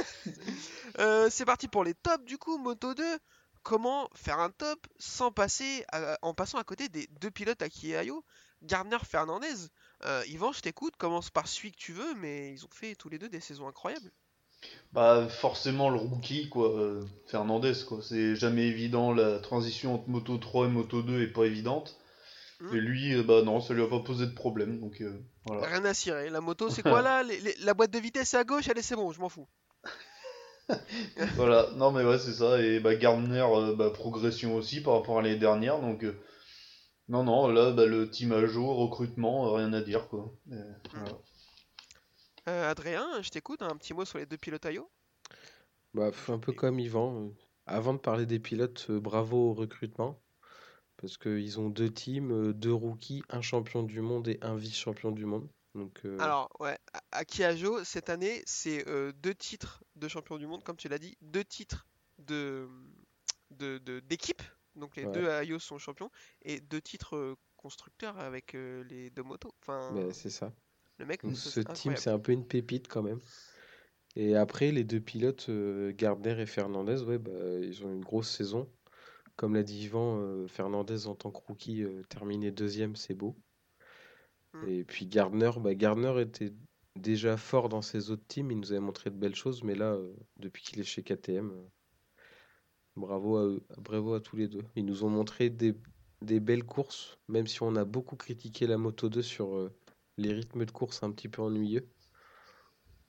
Euh, c'est parti pour les tops du coup, Moto 2. Comment faire un top sans passer à- en passant à côté des deux pilotes à Kiayo, Gardner Fernandez. Euh, Yvan, je t'écoute, commence par celui que tu veux, mais ils ont fait tous les deux des saisons incroyables. Bah forcément le rookie quoi, euh, Fernandez quoi, c'est jamais évident, la transition entre Moto 3 et Moto 2 est pas évidente. Mm. Et lui, euh, bah non, ça lui a pas posé de problème, donc euh, voilà. Rien à cirer. La moto, c'est quoi là? Les- les- La boîte de vitesse est à gauche, allez, c'est bon, je m'en fous. Voilà, non mais ouais c'est ça, et bah Gardner, euh, bah, progression aussi par rapport à l'année dernière, donc non non, là bah, le team à jour, recrutement, rien à dire quoi. Et, voilà. Euh, Adrien, je t'écoute, un petit mot sur les deux pilotes Ayo. Bah, un peu comme Yvan. Avant de parler des pilotes, euh, bravo au recrutement. Parce qu'ils ont deux teams, euh, deux rookies, un champion du monde et un vice-champion du monde. Donc, euh, Alors, ouais, à- Kiajo, cette année, c'est euh, deux titres de champion du monde, comme tu l'as dit, deux titres de de- de- d'équipe, donc les Ouais. deux Ayo sont champions, et deux titres constructeurs avec euh, les deux motos. Enfin, bah, c'est ça. Le mec, Donc, nous, ça, ce team, c'est un peu une pépite quand même. Et après, les deux pilotes, euh, Gardner et Fernandez, ouais, bah, ils ont une grosse saison. Comme l'a dit Yvan, euh, Fernandez en tant que rookie, euh, terminé deuxième, c'est beau. Mm. Et puis Gardner, bah, Gardner était déjà fort dans ses autres teams, il nous avait montré de belles choses, mais là, euh, depuis qu'il est chez KTM, bravo à eux, bravo à tous les deux. Ils nous ont montré des, des belles courses, même si on a beaucoup critiqué la Moto 2 sur les rythmes de course un petit peu ennuyeux.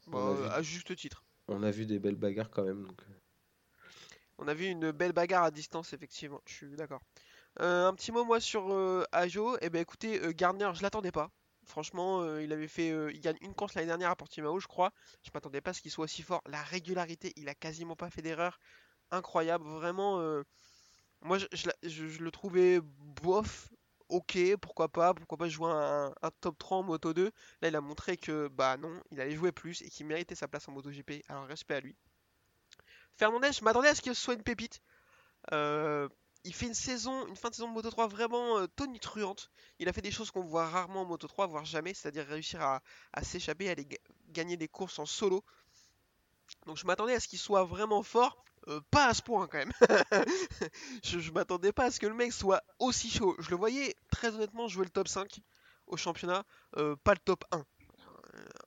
Bah, on a vu. à juste titre. On a vu des belles bagarres quand même. Donc, euh, On a vu une belle bagarre à distance, effectivement, je suis d'accord. Euh, un petit mot, moi, sur euh, Ajo. Eh ben, écoutez, euh, Gardner, je l'attendais pas. Franchement, il avait fait, il gagne une course l'année dernière à Portimao, je crois. Je m'attendais pas à ce qu'il soit aussi fort. La régularité, il a quasiment pas fait d'erreur. Incroyable, vraiment. moi, je, je la- je- je le trouvais bof. Ok, pourquoi pas, pourquoi pas jouer un, top 3 en Moto 2. Là, il a montré que, bah non, il allait jouer plus et qu'il méritait sa place en MotoGP. Alors, respect à lui. Fernandez, je m'attendais à ce ce soit une pépite. Euh, il fait une saison, une fin de saison de Moto 3 vraiment euh, tonitruante. Il a fait des choses qu'on voit rarement en Moto 3, voire jamais, c'est-à-dire réussir à, s'échapper, à aller ga- gagner des courses en solo. Donc je m'attendais à ce qu'il soit vraiment fort, euh, pas à ce point quand même. je, je m'attendais pas à ce que le mec soit aussi chaud. Je le voyais très honnêtement jouer le top 5 au championnat, euh, pas le top 1. Euh,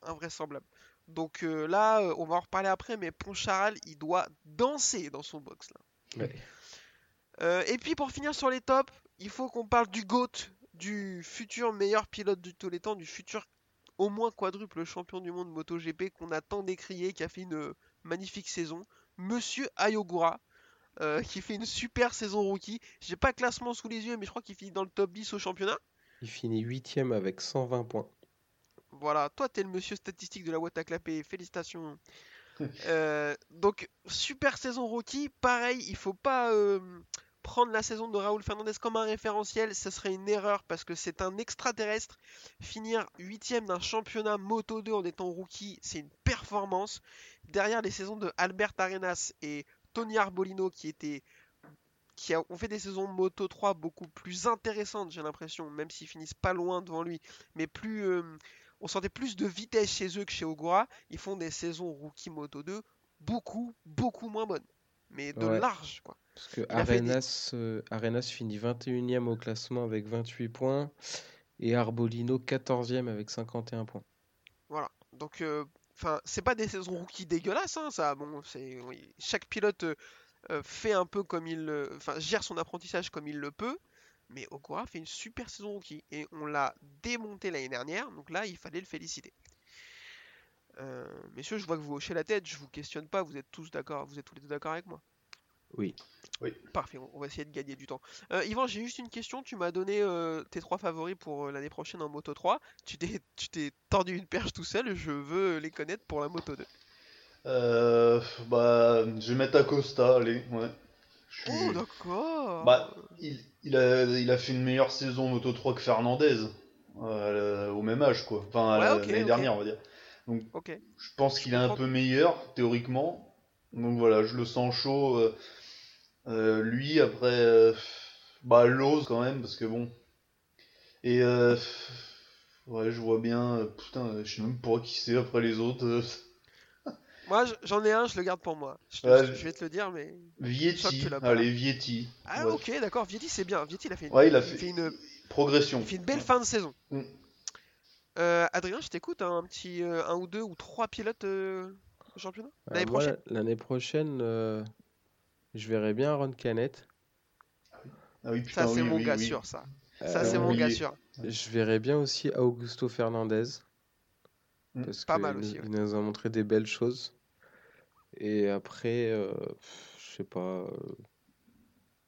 invraisemblable. Donc euh, là, on va en reparler après, mais Poncharal, il doit danser dans son box là. Ouais. Et puis pour finir sur les tops, il faut qu'on parle du GOAT, du futur meilleur pilote de tous les temps, du futur au moins quadruple champion du monde MotoGP qu'on a tant décrié, qui a fait une magnifique saison, Monsieur Ayogura, euh, qui fait une super saison rookie. J'ai pas le classement sous les yeux, mais je crois qu'il finit dans le top 10 au championnat. Il finit 8 avec 120 points. Voilà, toi t'es le monsieur statistique de la boîte à clapper, félicitations. Euh, donc super saison rookie, pareil, il faut pas euh, prendre la saison de Raúl Fernandez comme un référentiel, ce serait une erreur parce que c'est un extraterrestre. Finir huitième d'un championnat Moto 2 en étant rookie, c'est une performance. Derrière les saisons de Albert Arenas et Tony Arbolino qui ont fait des saisons Moto 3 beaucoup plus intéressantes, j'ai l'impression, même s'ils finissent pas loin devant lui, mais plus euh, on sentait plus de vitesse chez eux que chez Ogura. Ils font des saisons rookie Moto 2 beaucoup, beaucoup moins bonnes. Mais de Ouais. large, quoi. Parce que des- Arenas, euh, Arenas finit 21e au classement avec 28 points et Arbolino 14e avec 51 points. Voilà. Donc, euh, enfin, c'est pas des saisons rookie dégueulasses, hein, ça. Bon, c'est oui, chaque pilote euh, fait un peu comme il, enfin, gère son apprentissage comme il le peut. Mais Ogura fait une super saison rookie et on l'a démonté l'année dernière, donc là, il fallait le féliciter. Euh, messieurs, je vois que vous hochez la tête, je vous questionne pas, vous êtes tous d'accord, vous êtes tous les deux d'accord avec moi? Oui. Parfait, on va essayer de gagner du temps. Euh, Yvan, j'ai juste une question. Tu m'as donné euh, tes trois favoris pour euh, l'année prochaine en Moto 3. Tu t'es, tu t'es tordu une perche tout seul. Je veux les connaître pour la Moto 2. Euh, bah, je vais mettre Acosta, allez, ouais. Je suis- Oh, d'accord. Bah, il, il a, il a fait une meilleure saison Moto 3 que Fernandez, euh, au même âge, quoi. Enfin, Ouais, l'année dernière, on va dire. Ok. Je pense qu'il est un peu meilleur, théoriquement. Donc voilà, je le sens chaud. euh, euh, lui, après, euh, bah, l'ose quand même, parce que bon. Et ouais, je vois bien. putain, je sais même pas qui c'est après les autres. Moi, j'en ai un, je le garde pour moi. Je, Ouais, vais te le dire, mais. Vietti, allez, Vietti. Ah, Ouais. ok, d'accord. Vietti, c'est bien. Vietti, il a fait une, Ouais, il a fait- une, Progression. il fait une belle fin de saison. Mm. Euh, Adrien, je t'écoute. hein, un petit, euh, un ou deux ou trois pilotes euh, au championnat? Euh, l'année moi, prochaine? l'année prochaine, euh, je verrais bien Ron Canet. Ah oui, putain, Ça, c'est oui, mon oui, gars oui. sûr, ça. Ça, Euh, c'est mon oui. gars sûr. Je verrais bien aussi Augusto Fernandez. Mm. Parce Pas qu'il mal nous- aussi, il nous a montré des belles choses. Et après, euh, je sais pas. euh,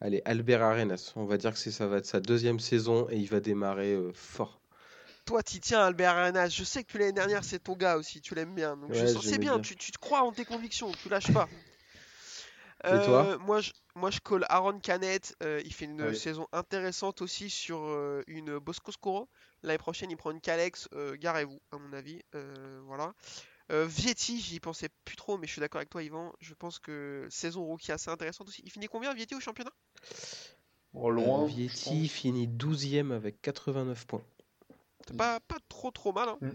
Allez, Albert Arenas. On va dire que c'est ça va être sa deuxième saison et il va démarrer euh, fort. Toi, t'y tiens, Albert Arenas. Je sais que l'année dernière, c'est ton gars aussi. Tu l'aimes bien. Donc, je sens, c'est bien. bien. Tu, tu te crois en tes convictions. Tu lâches pas. Et toi Euh, moi, je, moi, je colle Aaron Canet. euh, il fait une saison intéressante aussi sur euh, une Bosco Scuro. L'année prochaine, il prend une Calex. euh, Garez-vous, à mon avis. Euh, voilà. Euh, Vietti, j'y pensais plus trop, mais je suis d'accord avec toi, Yvan. Je pense que saison rookie assez intéressante aussi. Il finit combien, Vietti, au championnat? Oh, loin. Euh, Vietti finit 12e avec 89 points. C'est pas, pas trop trop mal. hein. Mm.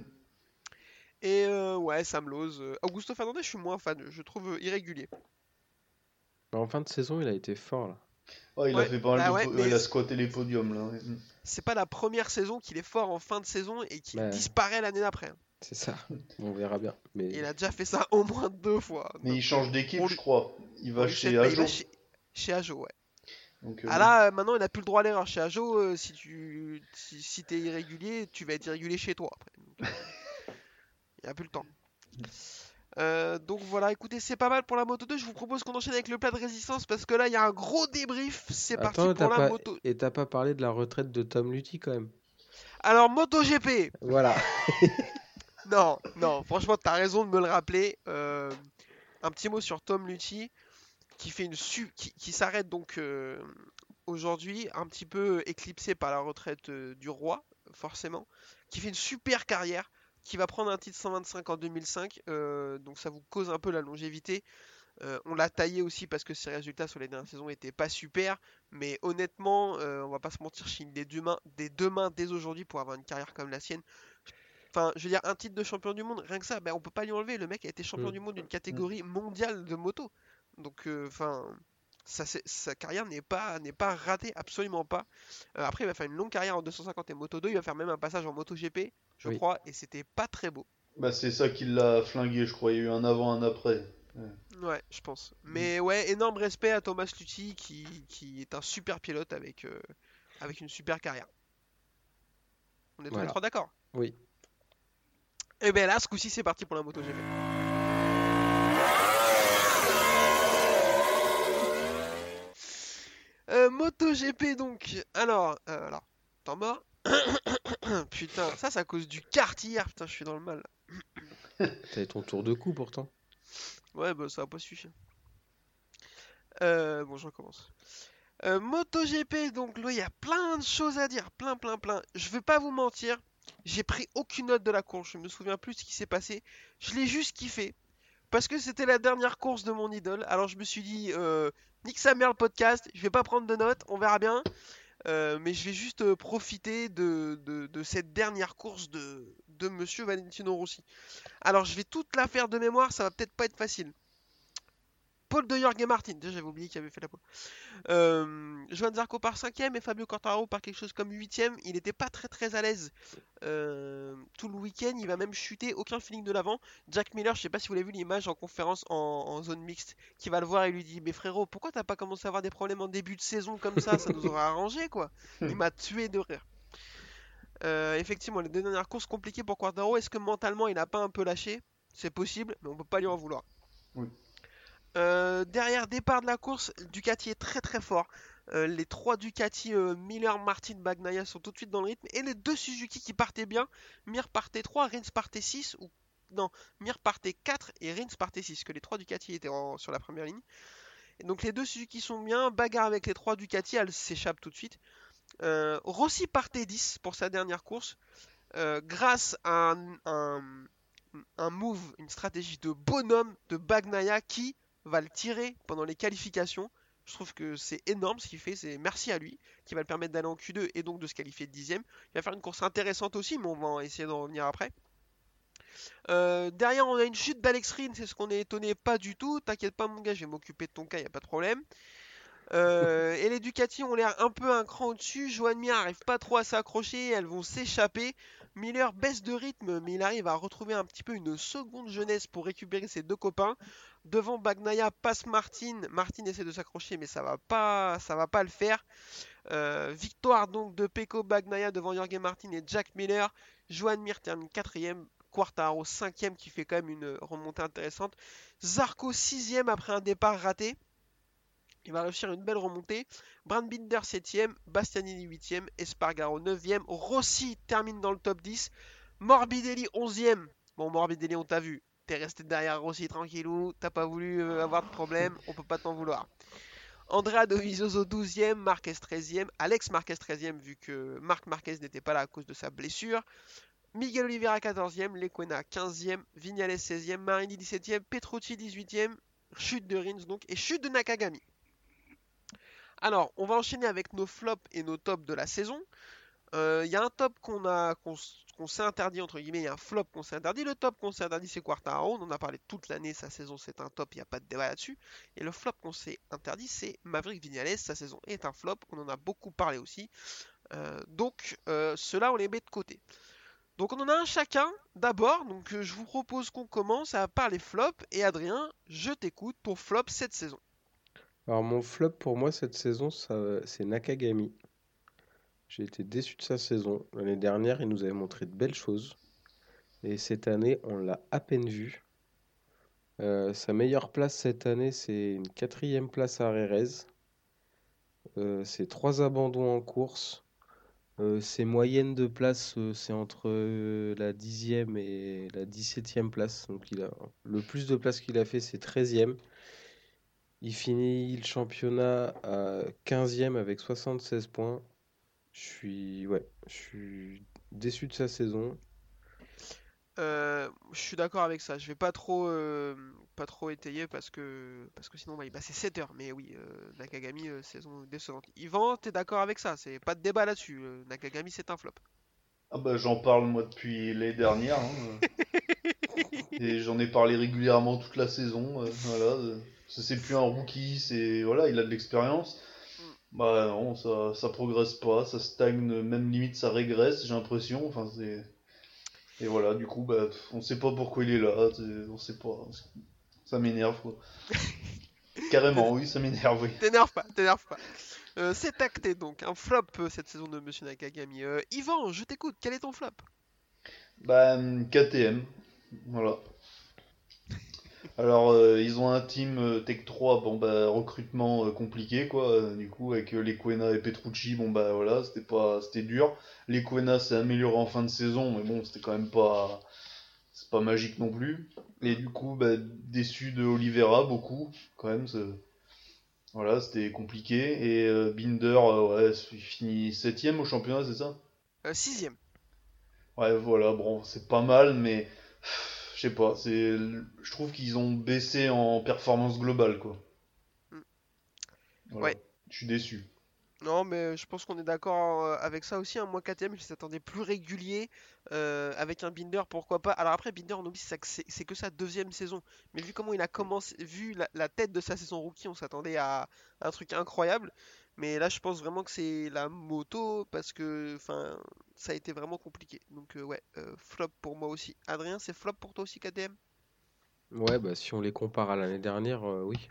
Et euh, ouais, Sam Lowe. euh, Augusto Fernandez, je suis moins fan. Je trouve euh, irrégulier. Mais En fin de saison, il a été fort là. Ouais, il Ouais, a fait pas mal bah de ouais, il a squatté les podiums là. Mm. C'est pas la première saison qu'il est fort en fin de saison et qu'il Ouais. disparaît l'année d'après. hein. C'est ça. On verra bien. Mais Il a déjà fait ça au moins deux fois. Mais Donc, il change d'équipe, on je crois. Il va chez bah, Ajo. va chez, chez Ajo, ouais. Donc, euh, Ah là, euh, maintenant, il n'a plus le droit à l'erreur. Chez Ajo, euh, si tu si, si t'es irrégulier, tu vas être irrégulier chez toi après. Donc, euh, il n'y a plus le temps. Euh, donc voilà, écoutez, c'est pas mal pour la moto 2. Je vous propose qu'on enchaîne avec le plat de résistance parce que là, il y a un gros débrief. C'est parti pour la pas... moto. et t'as pas parlé de la retraite de Tom Lutti quand même. Alors, MotoGP, Voilà. Non, non, franchement, t'as raison de me le rappeler. Euh, un petit mot sur Tom Lutti, qui fait une su qui, qui s'arrête donc euh, aujourd'hui, un petit peu éclipsé par la retraite euh, du roi, forcément, qui fait une super carrière, qui va prendre un titre 125 en 2005, euh, donc ça vous cause un peu la longévité. On l'a taillé aussi parce que ses résultats sur les dernières saisons étaient pas super. Mais honnêtement, on va pas se mentir, Chine des deux mains, des deux mains dès aujourd'hui pour avoir une carrière comme la sienne. Enfin, je veux dire, un titre de champion du monde, rien que ça, ben, on peut pas lui enlever. Le mec a été champion Mm. du monde d'une catégorie mondiale de moto. Donc, euh, enfin, sa carrière n'est pas, n'est pas ratée, absolument pas. Euh, après, il va faire une longue carrière en 250 et Moto 2. Il va faire même un passage en Moto GP, je Oui. crois, et c'était pas très beau. Bah, c'est ça qui l'a flingué, je crois. Il y a eu un avant, un après. Ouais, je pense. Mais ouais, énorme respect à Thomas Lutti qui, qui est un super pilote avec, euh, avec une super carrière. On est tous les trois d'accord? Oui. Et ben là, ce coup-ci, c'est parti pour la moto GP. Euh, MotoGP donc. Alors, euh, alors, temps mort. putain, ça, c'est à cause du quartier. Putain, je suis dans le mal. T'avais ton tour de coup pourtant. Ouais, bah ça va pas suffire. Euh, bon, je recommence. Euh, MotoGP, donc là, il y a plein de choses à dire, plein, plein, plein. Je vais pas vous mentir, j'ai pris aucune note de la course, je me souviens plus de ce qui s'est passé. Je l'ai juste kiffé, parce que c'était la dernière course de mon idole. Alors je me suis dit, euh, nique sa mère le podcast, je vais pas prendre de notes, on verra bien. Euh, mais je vais juste euh, profiter de, cette dernière course de, de Monsieur Valentino Rossi. Alors je vais toute la faire de mémoire, ça va peut-être pas être facile. Paul de Jorge Martin, déjà j'avais oublié qu'il avait fait la pole. Euh, Joan Zarco par 5ème et Fabio Quartararo par quelque chose comme 8ème. Il n'était pas très très à l'aise euh, tout le week-end, il va même chuter, aucun feeling de l'avant. Jack Miller, je sais pas si vous l'avez vu l'image en conférence en, en zone mixte, qui va le voir et lui dit Mais frérot, pourquoi t'as pas commencé à avoir des problèmes en début de saison comme ça? Ça nous aurait arrangé quoi. Il m'a tué de rire. Euh, effectivement, les deux dernières courses compliquées pour Quartaro. Est-ce que mentalement il a pas un peu lâché? C'est possible, mais on peut pas lui en vouloir. Oui. Euh, derrière départ de la course, Ducati est très très fort. Euh, les trois Ducati, euh, Miller, Martin, Bagnaia sont tout de suite dans le rythme. Et les deux Suzuki qui partaient bien, Mir partait 3, Rins partait 6. Ou non, Mir partait 4 et Rins partait 6. Que les trois Ducati étaient en- sur la première ligne. Donc les deux Suzuki sont bien. Bagarre avec les trois Ducati, elle s'échappe tout de suite. Rossi partait 10 pour sa dernière course. grâce à un move, une stratégie de bonhomme de Bagnaia qui va le tirer pendant les qualifications. Je trouve que c'est énorme ce qu'il fait, c'est merci à lui, qui va le permettre d'aller en Q2 et donc de se qualifier de dixième. Il va faire une course intéressante aussi, mais on va essayer d'en revenir après. Euh, derrière, on a une chute d'Alex Rins, c'est ce qu'on est étonné pas du tout. T'inquiète pas, mon gars, je vais m'occuper de ton cas, y a pas de problème. Euh, et les Ducati ont l'air un peu un cran au-dessus. Joan Mir arrive pas trop à s'accrocher, elles vont s'échapper. Miller baisse de rythme, mais il arrive à retrouver un petit peu une seconde jeunesse pour récupérer ses deux copains. Devant Bagnaia passe Martin. Martin essaie de s'accrocher, mais ça va pas, ça va pas le faire. Euh, victoire donc de Pecco Bagnaia devant Jorge Martin et Jack Miller. Joan Mir termine quatrième. Quartaro cinquième qui fait quand même une remontée intéressante. Zarco sixième après un départ raté. Il va réussir une belle remontée. Brand Binder 7ème, Bastianini 8ème, Espargaro 9ème, Rossi termine dans le top 10, Morbidelli 11ème. Bon, Morbidelli, on t'a vu. T'es resté derrière Rossi tranquillou, t'as pas voulu euh, avoir de problème, on peut pas t'en vouloir. Andrea Dovizioso 12ème, Marquez 13ème, Alex Marquez 13ème vu que Marc Marquez n'était pas là à cause de sa blessure. Miguel Oliveira 14ème, Lequena 15ème, Vignales 16ème, Marini 17ème, Petrucci 18ème, chute de Rins donc et chute de Nakagami. Alors, on va enchaîner avec nos flops et nos tops de la saison. Il y a un top qu'on a s'est interdit entre guillemets, il y a un flop qu'on s'est interdit. Le top qu'on s'est interdit, c'est Quartaro. On en a parlé toute l'année. Sa saison, c'est un top. Il n'y a pas de débat là-dessus. Et le flop qu'on s'est interdit, c'est Maverick Vignales. Sa saison est un flop. On en a beaucoup parlé aussi. Euh, donc, euh, ceux-là, on les met de côté. Donc, on en a un chacun. D'abord, donc euh, je vous propose qu'on commence à par les flops. Et Adrien, je t'écoute. Ton flop cette saison. Alors mon flop pour moi cette saison, c'est Nakagami. J'ai été déçu de sa saison. L'année dernière, il nous avait montré de belles choses. Et cette année, on l'a à peine vu. Euh, sa meilleure place cette année, c'est une quatrième place à Rérez. Euh, c'est trois abandons en course. Euh, ses moyennes de place, euh, c'est entre euh, la dixième et la dix-septième place. Donc il a le plus de places qu'il a fait, c'est treizième. Il finit le championnat à 15e avec 76 points. Je suis, ouais, je suis déçu de sa saison. Euh, je suis d'accord avec ça. Je vais pas trop, euh, pas trop étayer parce que, parce que sinon on va y passer 7 heures. Mais oui, euh, Nakagami, euh, saison décevante. Yvan, t'es d'accord avec ça? C'est pas de débat là-dessus. Euh, Nakagami, c'est un flop. Ah bah j'en parle moi depuis l'année dernière. hein. Et j'en ai parlé régulièrement toute la saison. euh, voilà. C'est plus un rookie, c'est voilà, il a de l'expérience. Bah non, ça, ça progresse pas, ça stagne, même limite ça régresse, j'ai l'impression. Enfin c'est et voilà, du coup bah on sait pas pourquoi il est là, on sait pas. Ça m'énerve quoi. Carrément, oui, ça m'énerve, oui. T'énerve pas, t'énerve pas. Euh, c'est acté donc, un flop euh, cette saison de Monsieur Nakagami. Euh, Yvan, je t'écoute, quel est ton flop? Bah, hum, KTM, voilà. Alors, euh, ils ont un team euh, Tech 3, bon bah, recrutement euh, compliqué quoi, euh, du coup, avec euh, Lequena et Petrucci, bon bah voilà, c'était pas, c'était dur. Lequena s'est amélioré en fin de saison, mais bon, c'était quand même pas, c'est pas magique non plus. Et du coup, bah, déçu de Oliveira, beaucoup, quand même, c'est- voilà, c'était compliqué. Et euh, Binder, ouais, il finit septième au championnat, c'est ça? Euh, sixième. Ouais, voilà, bon, c'est pas mal, mais je sais pas, c'est, je trouve qu'ils ont baissé en performance globale, quoi. Mm. Voilà. Ouais. Je suis déçu. Non, mais je pense qu'on est d'accord euh, avec ça aussi. hein. Moi, KTM, je les attendais plus réguliers euh, avec un Binder, pourquoi pas. Alors après, Binder, on oublie, c'est que c'est c'est que sa deuxième saison. Mais vu comment il a commencé, vu la, la tête de sa saison rookie, on s'attendait à un truc incroyable. Mais là, je pense vraiment que c'est la moto parce que, enfin, ça a été vraiment compliqué. Donc euh, ouais, euh, flop pour moi aussi. Adrien, c'est flop pour toi aussi KTM? Ouais, bah si on les compare à l'année dernière, euh, oui.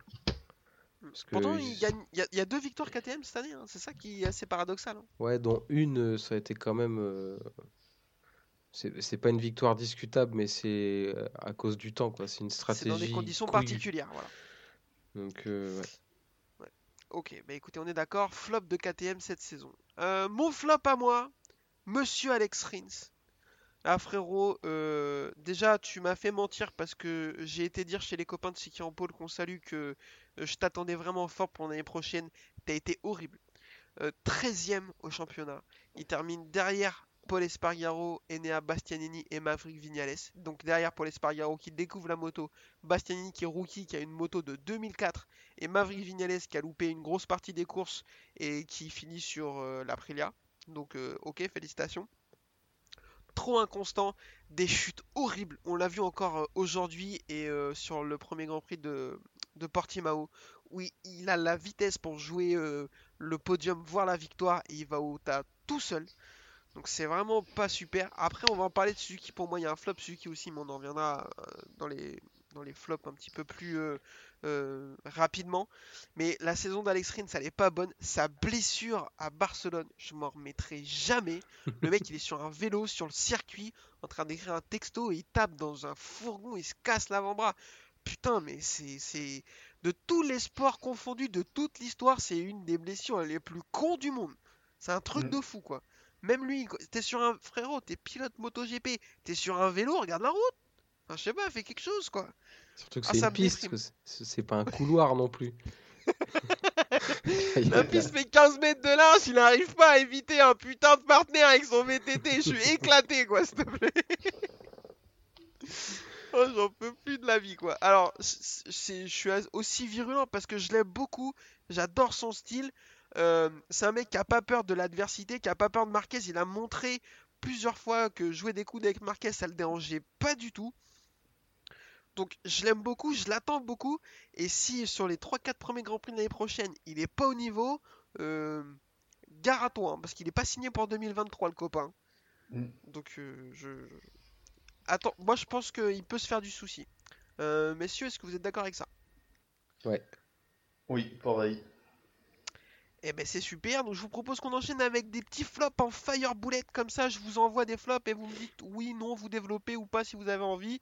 Parce que Pourtant, il y a, il y a deux victoires KTM cette année. hein. C'est ça qui est assez paradoxal. hein. Ouais, dont une, ça a été quand même. C'est c'est pas une victoire discutable, mais c'est à cause du temps, quoi. C'est une C'est stratégie. dans des conditions particulières. Voilà. Donc, ouais. Ok, bah écoutez, on est d'accord, flop de KTM cette saison. Euh, mon flop à moi, Monsieur Alex Rins. Ah frérot, euh, déjà tu m'as fait mentir parce que j'ai été dire chez les copains de Siki en Pôle qu'on salue que euh, je t'attendais vraiment fort pour l'année prochaine. T'as été horrible. Euh, 13ème au championnat. Il termine derrière Paul Espargaro, Enea Bastianini et Maverick Vignales. Donc derrière Paul Espargaro qui découvre la moto, Bastianini qui est rookie, qui a une moto de 2004 et Maverick Vignales qui a loupé une grosse partie des courses et qui finit sur euh, l'Aprilia. Donc euh, ok, félicitations. Trop inconstant, des chutes horribles. On l'a vu encore euh, aujourd'hui et sur le premier Grand Prix de, Portimao où il, a la vitesse pour jouer le podium, voire la victoire et il va au tas tout seul. Donc c'est vraiment pas super. Après on va en parler de Suzuki. Pour moi il y a un flop Suzuki aussi, mais on en reviendra euh, dans les, dans les flops un petit peu plus euh, euh, rapidement. Mais la saison d'Alex Rins, elle est pas bonne. Sa blessure à Barcelone, je m'en remettrai jamais. Le mec, il est sur un vélo, sur le circuit, en train d'écrire un texto et il tape dans un fourgon, il se casse l'avant-bras. Putain, mais c'est, c'est... De tous les sports confondus, de toute l'histoire, c'est une des blessures les plus cons du monde. C'est un truc Mm. de fou, quoi. Même lui, t'es sur un... Frérot, t'es pilote MotoGP, t'es sur un vélo, regarde la route. Enfin, je sais pas, fais quelque chose, quoi. Surtout que Ah, c'est une piste, c'est- pas un couloir non plus. La piste fait 15 mètres de large, il n'arrive pas à éviter un putain de partenaire avec son VTT. Je suis éclaté, quoi, s'il te plaît. Oh, j'en peux plus de la vie, quoi. Alors, je suis aussi virulent parce que je l'aime beaucoup. J'adore son style. Euh, c'est un mec qui a pas peur de l'adversité, qui a pas peur de Marquez. Il a montré plusieurs fois que jouer des coudes avec Marquez, ça le dérangeait pas du tout. Donc, je l'aime beaucoup, je l'attends beaucoup. Et si sur les 3-4 premiers Grands Prix de l'année prochaine, il est pas au niveau, euh, gare à toi, hein, parce qu'il est pas signé pour 2023, le copain. Mm. Donc, euh, je... Attends, moi je pense qu'il peut se faire du souci. Euh, messieurs, est-ce que vous êtes d'accord avec ça? Ouais. Oui, pareil. Eh ben c'est super, donc je vous propose qu'on enchaîne avec des petits flops en fire bullet comme ça, je vous envoie des flops et vous me dites oui, non, vous développez ou pas si vous avez envie.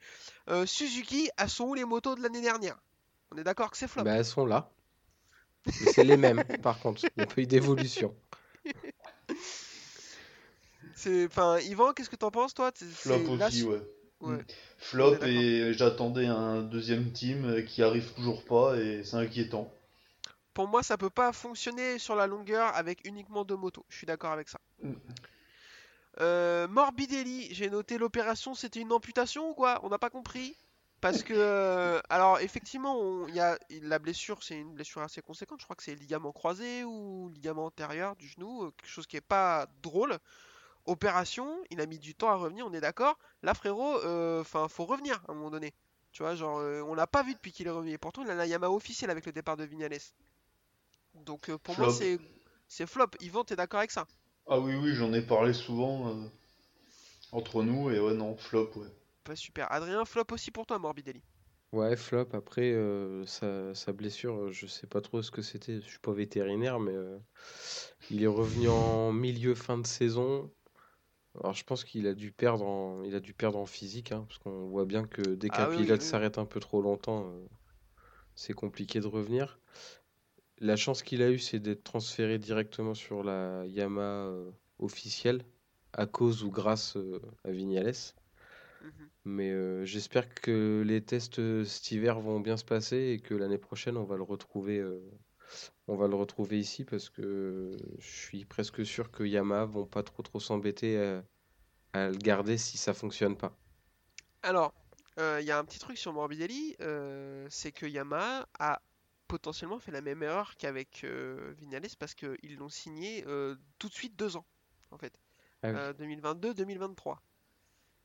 Euh, Suzuki, elles sont où les motos de l'année dernière? On est d'accord que c'est flop? Bah, elles sont là. Mais c'est les mêmes, par contre. Il n'y a pas eu d'évolution. C'est, enfin, Yvan, qu'est-ce que t'en penses toi? Flop aussi, ouais. Ouais. Mm. Flop et j'attendais un deuxième team qui arrive toujours pas et c'est inquiétant. Pour moi, ça peut pas fonctionner sur la longueur avec uniquement deux motos. Je suis d'accord avec ça. Mm. Euh, Morbidelli, j'ai noté l'opération, c'était une amputation ou quoi? On n'a pas compris. Parce que, euh, alors effectivement, il y a la blessure, c'est une blessure assez conséquente. Je crois que c'est ligament croisé ou ligament antérieur du genou, euh, quelque chose qui est pas drôle. Opération, il a mis du temps à revenir, on est d'accord. Là, frérot, enfin, faut revenir à un moment donné. Tu vois, genre, euh, on l'a pas vu depuis qu'il est revenu. Et pourtant, il a la Yamaha officielle avec le départ de Vignales. Donc, euh, pour moi, Flop. c'est c'est flop. Yvan, t'es d'accord avec ça? Ah oui, oui, j'en ai parlé souvent euh, entre nous, et ouais, non, flop, ouais. Pas super. Adrien, flop aussi pour toi, Morbidelli. Ouais, flop. Après, euh, sa, sa blessure, je sais pas trop ce que c'était. Je suis pas vétérinaire, mais euh, il est revenu en milieu fin de saison. Alors, je pense qu'il a dû perdre en, il a dû perdre en physique, hein, parce qu'on voit bien que dès Ah qu'un oui, oui, pilote oui. s'arrête un peu trop longtemps, euh, c'est compliqué de revenir. La chance qu'il a eue, c'est d'être transféré directement sur la Yamaha euh, officielle, à cause ou grâce euh, à Vignales. Mhm. Mais euh, j'espère que les tests cet hiver vont bien se passer et que l'année prochaine on va le retrouver, euh, on va le retrouver ici parce que je suis presque sûr que Yamaha vont pas trop trop s'embêter à, à le garder si ça fonctionne pas. Alors, euh, il y a un petit truc sur Morbidelli, c'est que Yamaha a potentiellement fait la même erreur qu'avec euh, Vignales parce qu'ils l'ont signé euh, tout de suite deux ans, en fait. Ah oui. Euh, 2022-2023.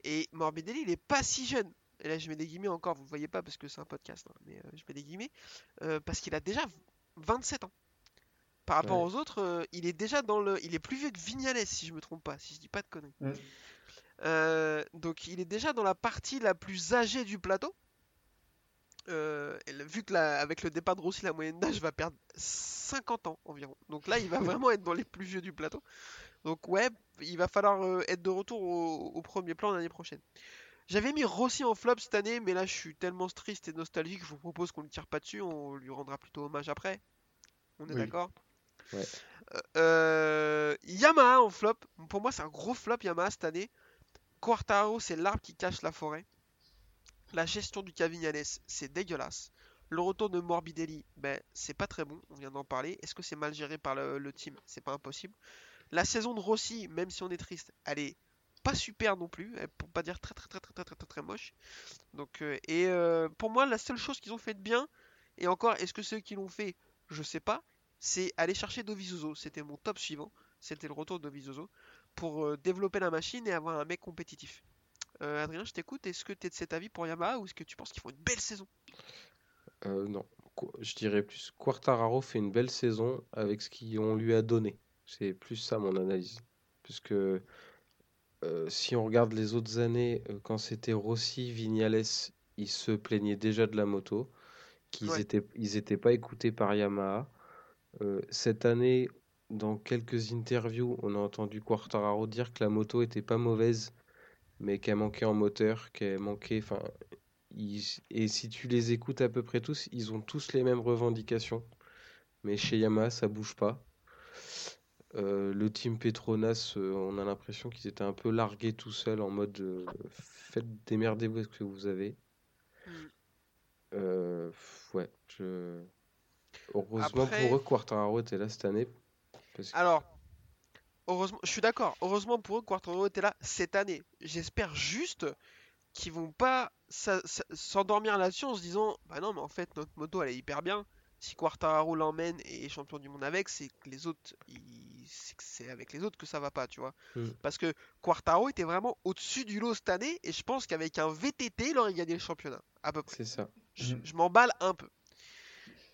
Et Morbidelli, il est pas si jeune. Et là, je mets des guillemets encore, vous ne voyez pas parce que c'est un podcast, hein, mais euh, je mets des guillemets. parce qu'il a déjà 27 ans. Par rapport Ouais. aux autres, il est déjà dans le. Il est plus vieux que Vignales, si je me trompe pas, si je dis pas de conneries. Mm. Donc, il est déjà dans la partie la plus âgée du plateau. Euh, vu que la- avec le départ de Rossi, la moyenne d'âge va perdre 50 ans environ. Donc là, il va vraiment être dans les plus vieux du plateau. Donc ouais, il va falloir euh, être de retour au, au premier plan l'année prochaine. J'avais mis Rossi en flop cette année, mais là je suis tellement triste et nostalgique, je vous propose qu'on ne tire pas dessus, on lui rendra plutôt hommage après. On est Oui. d'accord? Ouais. Euh, Yamaha en flop, pour moi c'est un gros flop Yamaha cette année. Quartaro c'est l'arbre qui cache la forêt. La gestion du Cavignales c'est dégueulasse. Le retour de Morbidelli, ben c'est pas très bon, on vient d'en parler. Est-ce que c'est mal géré par le, team? C'est pas impossible. La saison de Rossi, même si on est triste, elle est pas super non plus, pour pas dire très très très très très très très, très moche. Donc euh, et euh, pour moi la seule chose qu'ils ont fait de bien, et encore est-ce que c'est eux qui l'ont fait, je sais pas, c'est aller chercher Dovizioso. C'était mon top suivant, c'était le retour de Dovizioso pour euh, développer la machine et avoir un mec compétitif. Euh, Adrien, je t'écoute. Est-ce que tu es de cet avis pour Yamaha ou est-ce que tu penses qu'ils font une belle saison? Euh, non, je dirais plus Quartararo fait une belle saison avec ce qu'on lui a donné. C'est plus ça mon analyse. Puisque euh, si on regarde les autres années, quand c'était Rossi, Vignales, ils se plaignaient déjà de la moto, qu'ils Ouais. étaient, pas écoutés par Yamaha. Cette année, dans quelques interviews, on a entendu Quartararo dire que la moto était pas mauvaise, mais qu'elle manquait en moteur, qu'elle manquait. Enfin, ils- et si tu les écoutes à peu près tous, ils ont tous les mêmes revendications. Mais chez Yamaha, ça bouge pas. Euh, le team Petronas, euh, on a l'impression qu'ils étaient un peu largués tout seuls en mode euh, faites démerdez-vous ce que vous avez. Mm. Ouais, je... Heureusement Après- pour eux, Quartararo était là cette année. Parce que- Alors, heureusement, je suis d'accord. Heureusement pour eux, Quartaro était là cette année. J'espère juste qu'ils vont pas s'endormir là-dessus en se disant Bah non, mais en fait, notre moto elle est hyper bien. Si Quartararo l'emmène et est champion du monde avec, c'est que les autres, ils- c'est avec les autres que ça va pas, tu vois. Mm. Parce que Quartaro était vraiment au-dessus du lot cette année et je pense qu'avec un VTT, il aurait gagné le championnat, à peu près. C'est ça. Je, je m'emballe un peu.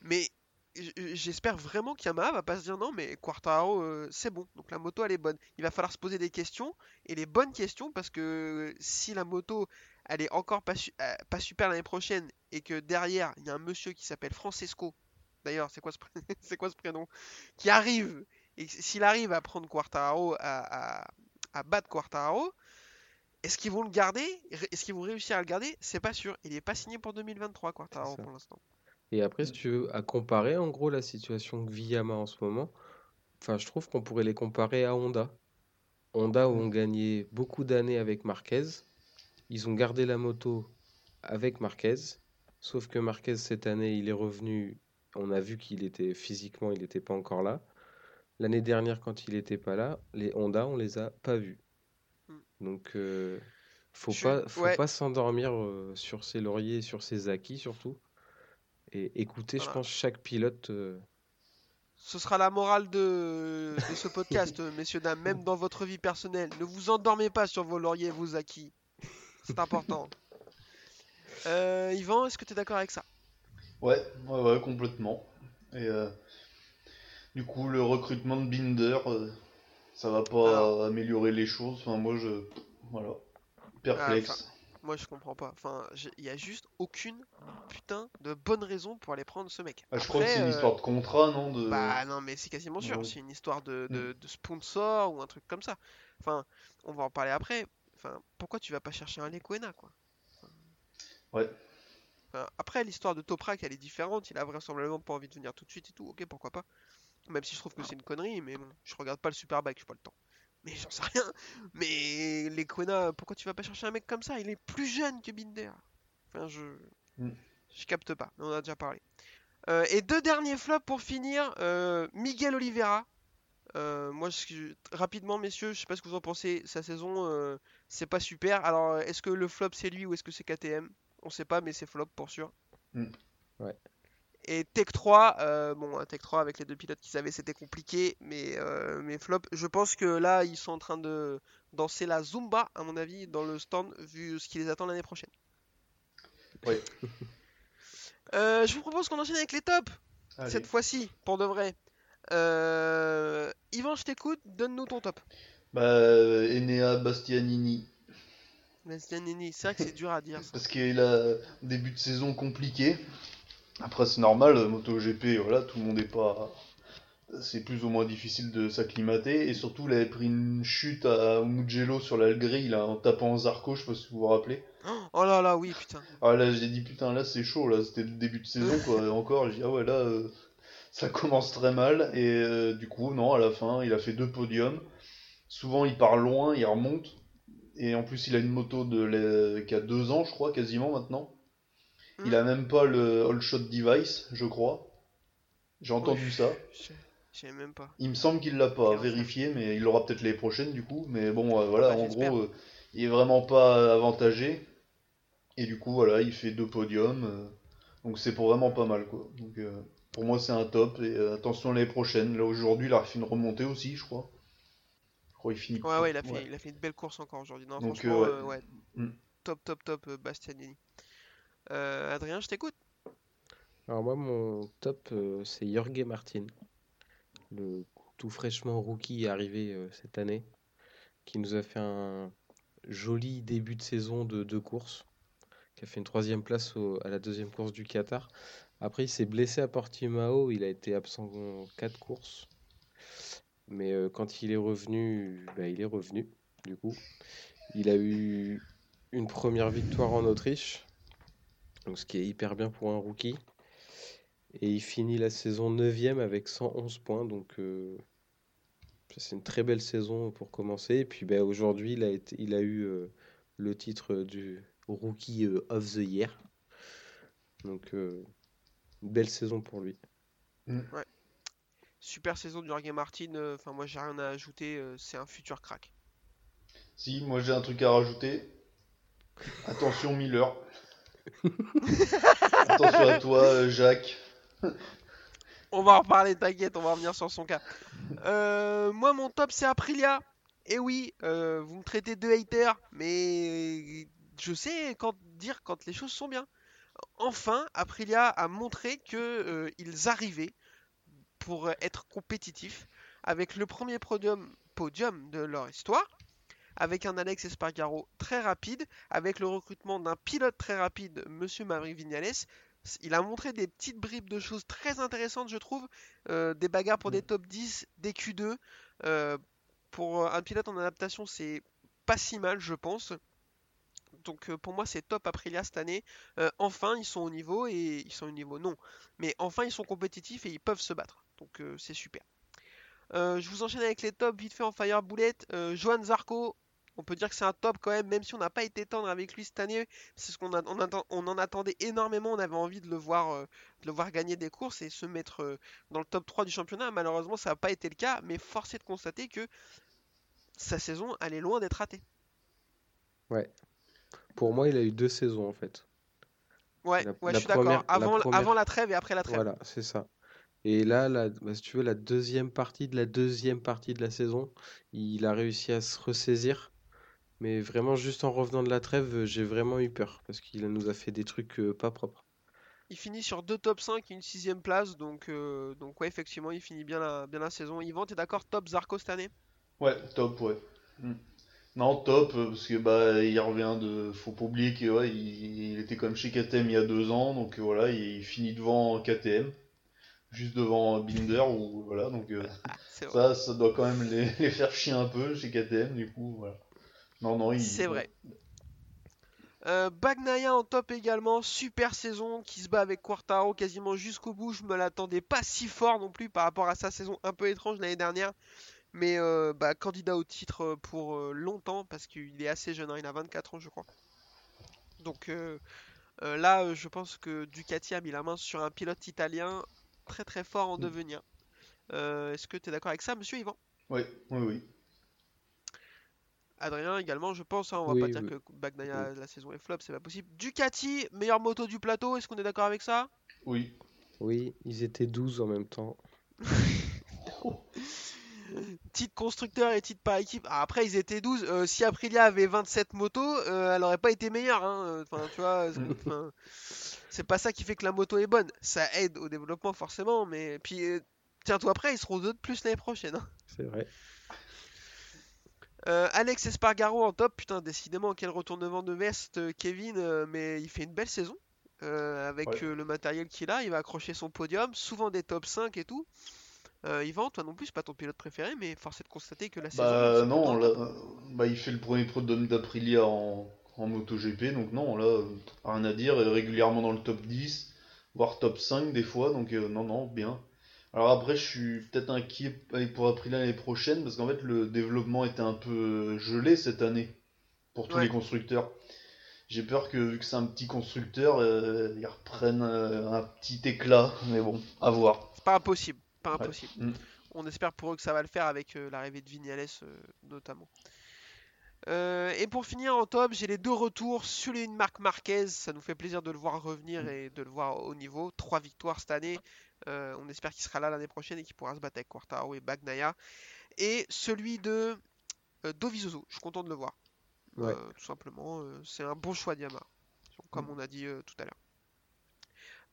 Mais j'espère vraiment qu'Yamaha va pas se dire non, mais Quartaro, euh, c'est bon. Donc la moto, elle est bonne. Il va falloir se poser des questions et les bonnes questions parce que si la moto, elle est encore pas, su- euh, pas super l'année prochaine et que derrière, il y a un monsieur qui s'appelle Francesco. D'ailleurs, c'est quoi, ce quoi prénom Qui arrive et s'il arrive à prendre Quartaro, à, à- à battre Quartaro, est-ce qu'ils vont le garder? Est-ce qu'ils vont réussir à le garder? C'est pas sûr. Il est pas signé pour 2023, Quartaro, pour l'instant. Et après, si tu veux, à comparer en gros la situation que vit Yamaha en ce moment, enfin, je trouve qu'on pourrait les comparer à Honda. Honda ont gagné beaucoup d'années avec Marquez. Ils ont gardé la moto avec Marquez. Sauf que Marquez, cette année, il est revenu. On a vu qu'il était physiquement, il n'était pas encore là. L'année dernière, quand il n'était pas là, les Honda, on les a pas vus. Donc, euh, faut Je pas, faut ouais. pas s'endormir euh, sur ses lauriers, sur ses acquis surtout. Et écouter, je pense, chaque pilote. euh, Ce sera la morale de, de ce podcast, messieurs, dames, même dans votre vie personnelle. Ne vous endormez pas sur vos lauriers et vos acquis. C'est important. Euh, Yvan, est-ce que tu es d'accord avec ça? Ouais, ouais, ouais, complètement. Et euh, du coup, le recrutement de Binder, euh, ça va pas Alors. améliorer les choses. Enfin, moi, je. Voilà. Perplexe. Ah, Moi, je comprends pas. Enfin, il y a juste aucune putain de bonne raison pour aller prendre ce mec. Ah, je crois que c'est une euh, histoire de contrat, non de... Bah non, mais c'est quasiment sûr. Ouais. C'est une histoire de, de- de sponsor ou un truc comme ça. Enfin, on va en parler après. Enfin, pourquoi tu vas pas chercher un Lequena, quoi? Ouais. Enfin, après, l'histoire de Toprak, elle est différente. Il a vraisemblablement pas envie de venir tout de suite et tout. Ok, pourquoi pas. Même si je trouve que c'est une connerie, mais bon, je regarde pas le Superbike, j'ai pas le temps. Mais j'en sais rien. Mais Lequena, pourquoi tu vas pas chercher un mec comme ça? Il est plus jeune que Binder. Enfin, je. Mm. Je capte pas, mais on a déjà parlé. Euh, et deux derniers flops pour finir. euh, Miguel Oliveira. Euh, moi, je- rapidement, messieurs, je sais pas ce que vous en pensez. Sa saison, c'est pas super. Alors, est-ce que le flop c'est lui ou est-ce que c'est KTM On sait pas, mais c'est flop pour sûr. Mm. Ouais. Et Tech 3, euh, bon, un Tech 3 avec les deux pilotes qu'ils avaient, c'était compliqué, mais, euh, mais flop. Je pense que là, ils sont en train de danser la Zumba, à mon avis, dans le stand, vu ce qui les attend l'année prochaine. Ouais. Euh, je vous propose qu'on enchaîne avec les tops Allez. cette fois-ci, pour de vrai. Yvan, je t'écoute, donne-nous ton top. Bah, Enea Bastianini. Bastianini, c'est vrai que c'est dur à dire. ça. Parce qu'il a un début de saison compliqué. Après, c'est normal, MotoGP, voilà, tout le monde est pas. C'est plus ou moins difficile de s'acclimater. Et surtout, il avait pris une chute à Mugello sur l'Algrie, là, en tapant Zarco, je sais pas si vous vous rappelez. Oh là là, oui, putain. Ah là, j'ai dit, putain, là, c'est chaud, là, c'était le début de saison, quoi. Et encore, j'ai dit, ah ouais, là, euh, ça commence très mal. Et euh, du coup, non, à la fin, il a fait deux podiums. Souvent, il part loin, il remonte. Et en plus, il a une moto de la- qui a deux ans, je crois, quasiment maintenant. Il a même pas le All Shot Device, je crois. J'ai entendu Ouais, ça. Je même pas. Il me semble qu'il l'a pas vérifié, mais il l'aura peut-être les prochaines du coup. Mais bon, euh, voilà, Bah, en gros, euh, il est vraiment pas avantagé. Et du coup, voilà, il fait deux podiums. euh, donc c'est pour vraiment pas mal, quoi. Donc pour moi, c'est un top. Et attention les prochaines. Là, aujourd'hui, il a fait une remontée aussi, je crois. Je crois qu'il finit. Ouais, ouais, il a fait, il a fait une belle course encore aujourd'hui. Non, Donc, franchement, ouais. Mm. Top, top, top, Bastianini. Euh, Adrien, je t'écoute. Alors moi, mon top, euh, c'est Jorge Martin, le tout fraîchement rookie arrivé euh, cette année, qui nous a fait un joli début de saison de deux courses, qui a fait une troisième place à la deuxième course du Qatar. Après, il s'est blessé à Portimao, il a été absent en quatre courses, mais quand il est revenu, bah, il est revenu, du coup. Il a eu une première victoire en Autriche, donc ce qui est hyper bien pour un rookie. Et il finit la saison 9 avec 111 points. Donc euh, c'est une très belle saison pour commencer. Et puis ben, aujourd'hui, il a, été, il a eu euh, le titre du Rookie euh, of the Year. Donc euh, une belle saison pour lui. Super saison du Jorge Martin. Enfin, moi, j'ai rien à ajouter. c'est un futur crack. Si, moi j'ai un truc à rajouter. Attention Miller. Attention à toi, euh, Jacques. On va en reparler, t'inquiète, on va revenir sur son cas. Euh, moi, mon top, c'est Aprilia. Et oui, euh, vous me traitez de hater, mais je sais quand dire quand les choses sont bien. Enfin, Aprilia a montré que euh, ils arrivaient pour être compétitifs avec le premier podium de leur histoire, avec un Alex Espargaro très rapide, avec le recrutement d'un pilote très rapide, Monsieur Maverick Vignales. Il a montré des petites bribes de choses très intéressantes, je trouve. Euh, des bagarres pour des top 10, des Q2. Euh, pour un pilote en adaptation, c'est pas si mal, je pense. Donc euh, pour moi, c'est top Aprilia cette année. Euh, enfin, ils sont au niveau et ils sont au niveau, non. Mais enfin, ils sont compétitifs et ils peuvent se battre. Donc euh, c'est super. Euh, je vous enchaîne avec les tops vite fait en Fire Bullet. Euh, Johan Zarco, on peut dire que c'est un top quand même, même si on n'a pas été tendre avec lui cette année. C'est ce qu'on on, en attendait énormément. On avait envie de le voir, euh, de le voir gagner des courses et se mettre euh, dans le top 3 du championnat. Malheureusement, ça n'a pas été le cas, mais force est de constater que sa saison, elle est loin d'être ratée. Ouais. Pour moi, il a eu deux saisons en fait. Ouais, La- ouais, la je suis d'accord. première- avant la trêve et après la trêve. Voilà, c'est ça. Et là, la- bah, si tu veux, la deuxième partie de la deuxième partie de la saison, il a réussi à se ressaisir. Mais vraiment, juste en revenant de la trêve, euh, j'ai vraiment eu peur parce qu'il nous a fait des trucs euh, pas propres. Il finit sur deux top 5 et une sixième place, donc, euh, donc ouais, effectivement, il finit bien la, bien la saison. Yvan, t'es d'accord, top Zarco cette année? Ouais, top, ouais. Mm. Non, top, euh, parce que bah il revient de. Faut pas oublier qu'il ouais, il, était quand même chez KTM il y a deux ans, donc voilà, il finit devant KTM, juste devant Binder, ou voilà, donc euh, ça, ça doit quand même les, les faire chier un peu chez KTM, du coup, voilà. Non, non, il. C'est vrai. Euh, Bagnaia en top également, super saison qui se bat avec Quartaro quasiment jusqu'au bout. Je me l'attendais pas si fort non plus par rapport à sa saison un peu étrange l'année dernière. Mais euh, bah, candidat au titre euh, pour euh, longtemps parce qu'il est assez jeune, hein, il a 24 ans je crois. Donc là, je pense que Ducati a mis la main sur un pilote italien très très fort en Mm. devenir. Est-ce que tu es d'accord avec ça, monsieur Yvan? Oui, oui, oui. Adrien également, je pense, hein, on va Oui, pas dire que Bagnaia la saison est flop, c'est pas possible. Ducati, meilleure moto du plateau, est-ce qu'on est d'accord avec ça? Oui. Oui, ils étaient 12 en même temps. Titre constructeur et titre par équipe. Ah, après, ils étaient 12. Euh, si Aprilia avait 27 motos, euh, elle aurait pas été meilleure. hein. Enfin, tu vois, c'est- pas ça qui fait que la moto est bonne. Ça aide au développement, forcément, mais puis euh, tiens-toi prêt, ils seront deux de plus l'année prochaine. hein. C'est vrai. Euh, Alex Espargaro en top, putain, décidément, quel retournement de veste, euh, Kevin, euh, mais il fait une belle saison. avec Ouais. le matériel qu'il a, il va accrocher son podium, souvent des top 5 et tout. Euh, Yvan, toi non plus, c'est pas ton pilote préféré, mais force est de constater que la saison. Bah c'est non, là, bah, il fait le premier podium d'Aprilia en, en MotoGP, donc non, là, rien à dire, régulièrement dans le top 10, voire top 5 des fois, donc euh, non, non, bien. Alors après, je suis peut-être inquiet pour Aprilia l'année prochaine, parce qu'en fait, le développement était un peu gelé cette année, pour tous Ouais. les constructeurs. J'ai peur que, vu que c'est un petit constructeur, euh, ils reprennent euh, un petit éclat, mais bon, à voir. C'est pas impossible, pas Ouais. impossible. Mm. On espère pour eux que ça va le faire avec euh, l'arrivée de Vignales notamment. Euh, et pour finir en top, j'ai les deux retours sur une Marc Marquez. Ça nous fait plaisir de le voir revenir et de le voir au niveau. Trois victoires cette année. Euh, on espère qu'il sera là l'année prochaine et qu'il pourra se battre avec Quartaro et Bagnaia. Et celui de euh, Dovizioso. Je suis content de le voir. Ouais. Euh, tout simplement, c'est un bon choix de Yamaha. Comme on a dit tout à l'heure.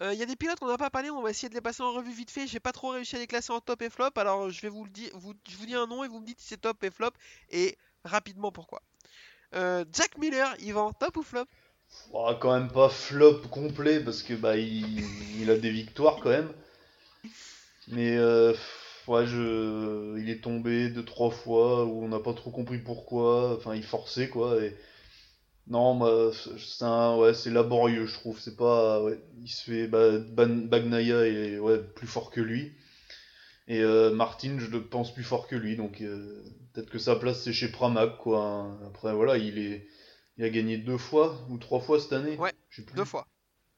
Euh, Il y a des pilotes qu'on n'a pas parlé, on va essayer de les passer en revue vite fait. J'ai pas trop réussi à les classer en top et flop, alors je vais vous le dire, vous, je vous dis un nom et vous me dites si c'est top et flop et rapidement pourquoi. Euh, Jack Miller, Yvan, top ou flop? Oh, quand même pas flop complet parce que bah il, a des victoires quand même. Mais euh, ouais, je, il est tombé deux trois fois où on n'a pas trop compris pourquoi. Enfin, il forçait quoi. Et non, bah, c'est ouais, c'est laborieux je trouve. C'est pas, ouais, il se fait bah, Ban- Bagnaia est ouais plus fort que lui. Et euh, Martin, je le pense plus fort que lui. Donc peut-être que sa place c'est chez Pramac quoi. hein. Après voilà, il est il a gagné deux fois ou trois fois cette année. Ouais, Je sais plus. Deux fois.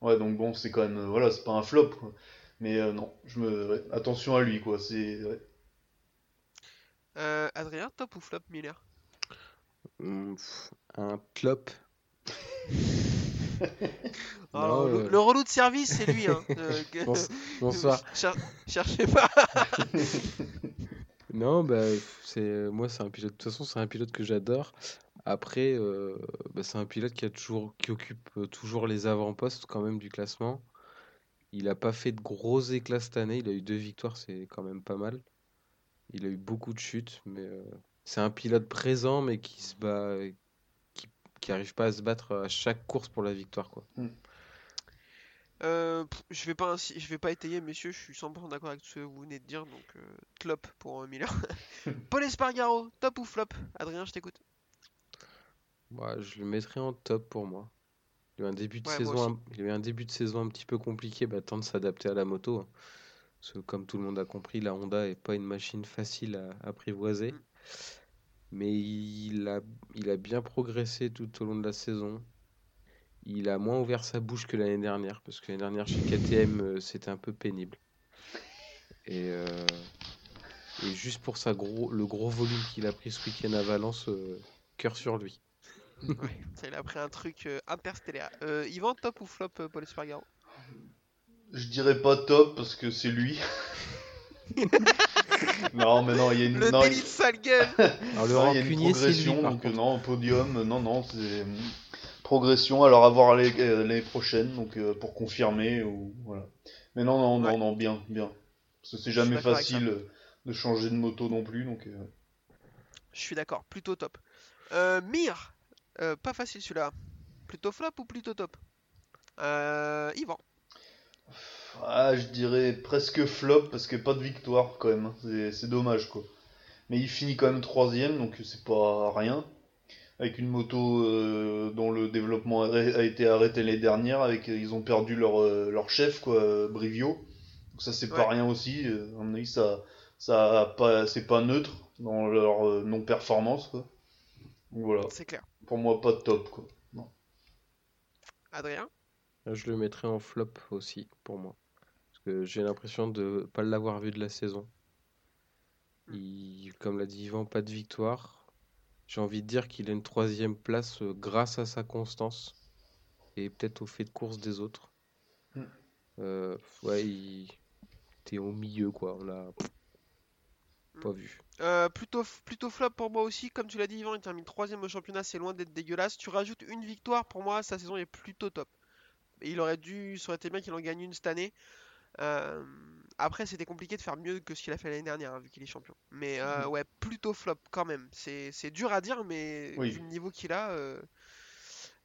Ouais, donc bon, c'est quand même, euh, voilà, c'est pas un flop. quoi. Mais euh, non, je me, ouais, attention à lui, quoi. C'est, ouais. Euh, Adrien, top ou flop Miller? Hum, un. Alors, Non, le, euh, le relou de service, c'est lui. Hein. Euh, Bonsoir. Cher- cherchez pas. Non, bah, c'est moi, c'est un pilote. De toute façon, c'est un pilote que j'adore. Après, euh, bah, c'est un pilote qui a toujours, qui occupe euh, toujours les avant-postes quand même du classement. Il a pas fait de gros éclats cette année. Il a eu deux victoires, c'est quand même pas mal. Il a eu beaucoup de chutes, mais euh, c'est un pilote présent, mais qui se bat, qui, qui arrive pas à se battre à chaque course pour la victoire, quoi. Euh, pff, je vais pas je vais pas étayer, messieurs, je suis 100% d'accord avec ce que vous venez de dire, donc euh, top pour euh, Miller. Paul Espargaro, top ou flop? Adrien, je t'écoute. Ouais, je le mettrais en top pour moi. Il a eu un début de Ouais, saison, un- il a eu un début de saison un petit peu compliqué, bah, temps de s'adapter à la moto. hein. Parce que comme tout le monde a compris, la Honda est pas une machine facile à apprivoiser. Mm. Mais il a, il a bien progressé tout au long de la saison. Il a moins ouvert sa bouche que l'année dernière, parce que l'année dernière chez KTM, euh, c'était un peu pénible. Et, euh, et juste pour sa gros, le gros volume qu'il a pris ce week-end à Valence, euh, cœur sur lui. Ouais, ça, il a pris un truc euh, interstellaire. Euh, Yvan, top ou flop, Paul Espargaro? Je dirais pas top parce que c'est lui. non, mais non, il y a une, Le non, délit de sale gueule Alors le non, il y a une rancunier, c'est lui, progression, par donc non, podium, non, non, c'est progression. Alors à voir l'année euh, prochaine, donc euh, pour confirmer ou voilà. Mais non, non, non, Ouais. non, bien, bien. Parce que c'est jamais facile euh, de changer de moto non plus, donc. euh, Je suis d'accord, plutôt top. Euh, Mir, pas facile celui-là. Plutôt flop ou plutôt top? Yvan. Ah, je dirais presque flop parce que pas de victoire quand même. hein. C'est c'est dommage quoi. Mais il finit quand même troisième donc c'est pas rien. Avec une moto euh, dont le développement a a été arrêté l'année dernière, avec ils ont perdu leur, euh, leur chef quoi, euh, Brivio. Donc ça c'est pas rien aussi. Euh, À mon avis ça ça pas c'est pas neutre dans leur euh, non performance quoi. Donc voilà. C'est clair. Pour moi pas de top quoi. Adrien? Je le mettrais en flop aussi, pour moi. Parce que j'ai l'impression de pas l'avoir vu de la saison. Il, comme l'a dit Yvan, pas de victoire. J'ai envie de dire qu'il a une troisième place euh, grâce à sa constance et peut-être au fait de course des autres. Mm. Euh, ouais, il était au milieu, quoi. On l'a pas vu. Euh, plutôt, plutôt flop pour moi aussi, comme tu l'as dit Yvan, il termine troisième au championnat, c'est loin d'être dégueulasse. Tu rajoutes une victoire, pour moi, sa saison est plutôt top. Et il aurait dû, ça aurait été bien qu'il en gagne une cette année. Euh, après, c'était compliqué de faire mieux que ce qu'il a fait l'année dernière, hein, vu qu'il est champion. Mais euh, ouais, plutôt flop quand même. C'est c'est dur à dire, mais Oui. vu le niveau qu'il a, euh,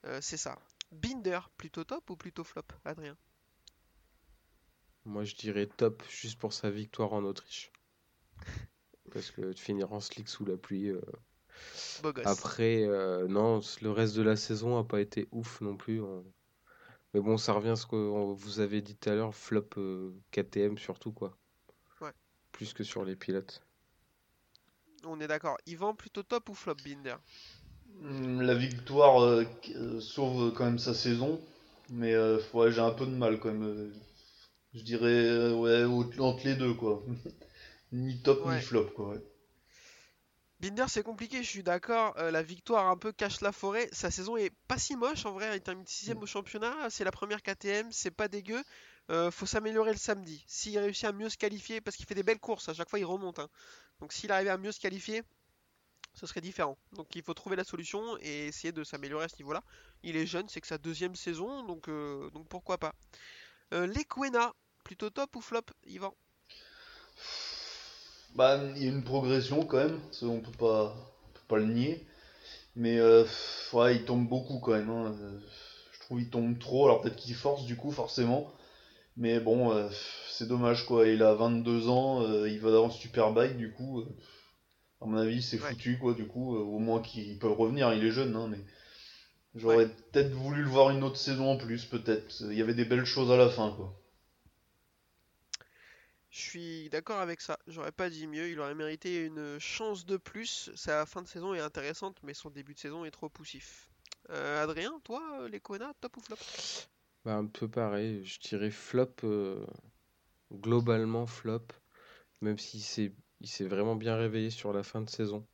euh, c'est ça. Binder, plutôt top ou plutôt flop, Adrien? Moi, je dirais top juste pour sa victoire en Autriche. Parce que de finir en slick sous la pluie. euh, Beau gosse. Après, euh, non, le reste de la saison a pas été ouf non plus. on- Mais bon, ça revient à ce que vous avez dit tout à l'heure, flop euh, KTM surtout, quoi. Ouais. Plus que sur les pilotes. On est d'accord. Yvan, plutôt top ou flop, Binder? Hum, La victoire euh, euh, sauve quand même sa saison, mais euh, ouais, j'ai un peu de mal quand même. Je dirais ouais, entre les deux quoi. Ni top Ouais. ni flop quoi. ouais. Binder, c'est compliqué, je suis d'accord. euh, la victoire un peu cache la forêt. Sa saison est pas si moche en vrai. Il termine 6 Mm. au championnat. C'est la première KTM, c'est pas dégueu. Euh, faut s'améliorer le samedi. S'il réussit à mieux se qualifier, parce qu'il fait des belles courses, à chaque fois il remonte. hein. Donc s'il arrivait à mieux se qualifier, ce serait différent. Donc il faut trouver la solution et essayer de s'améliorer à ce niveau-là. Il est jeune, c'est que sa deuxième saison, donc, euh, donc pourquoi pas. Euh, Lequena, plutôt top ou flop, Yvan? Bah, il y a une progression quand même, ça, on peut pas, on peut pas le nier. Mais euh, ouais, il tombe beaucoup quand même. hein, euh, Je trouve qu'il tombe trop, alors peut-être qu'il force du coup forcément. Mais bon, euh, c'est dommage quoi. Il a 22 ans, euh, il va dans Superbike du coup. à mon avis, c'est Ouais. foutu quoi. Du coup, au moins qu'il peut revenir. Il est jeune, hein, mais j'aurais peut-être voulu le voir une autre saison en plus, peut-être. Il y avait des belles choses à la fin quoi. Je suis d'accord avec ça, j'aurais pas dit mieux, il aurait mérité une chance de plus. Sa fin de saison est intéressante, mais son début de saison est trop poussif. Euh, Adrien, toi, euh, les Kona, top ou flop? Bah, un peu pareil, je dirais flop, euh, globalement flop, même s'il s'est il s'est vraiment bien réveillé sur la fin de saison.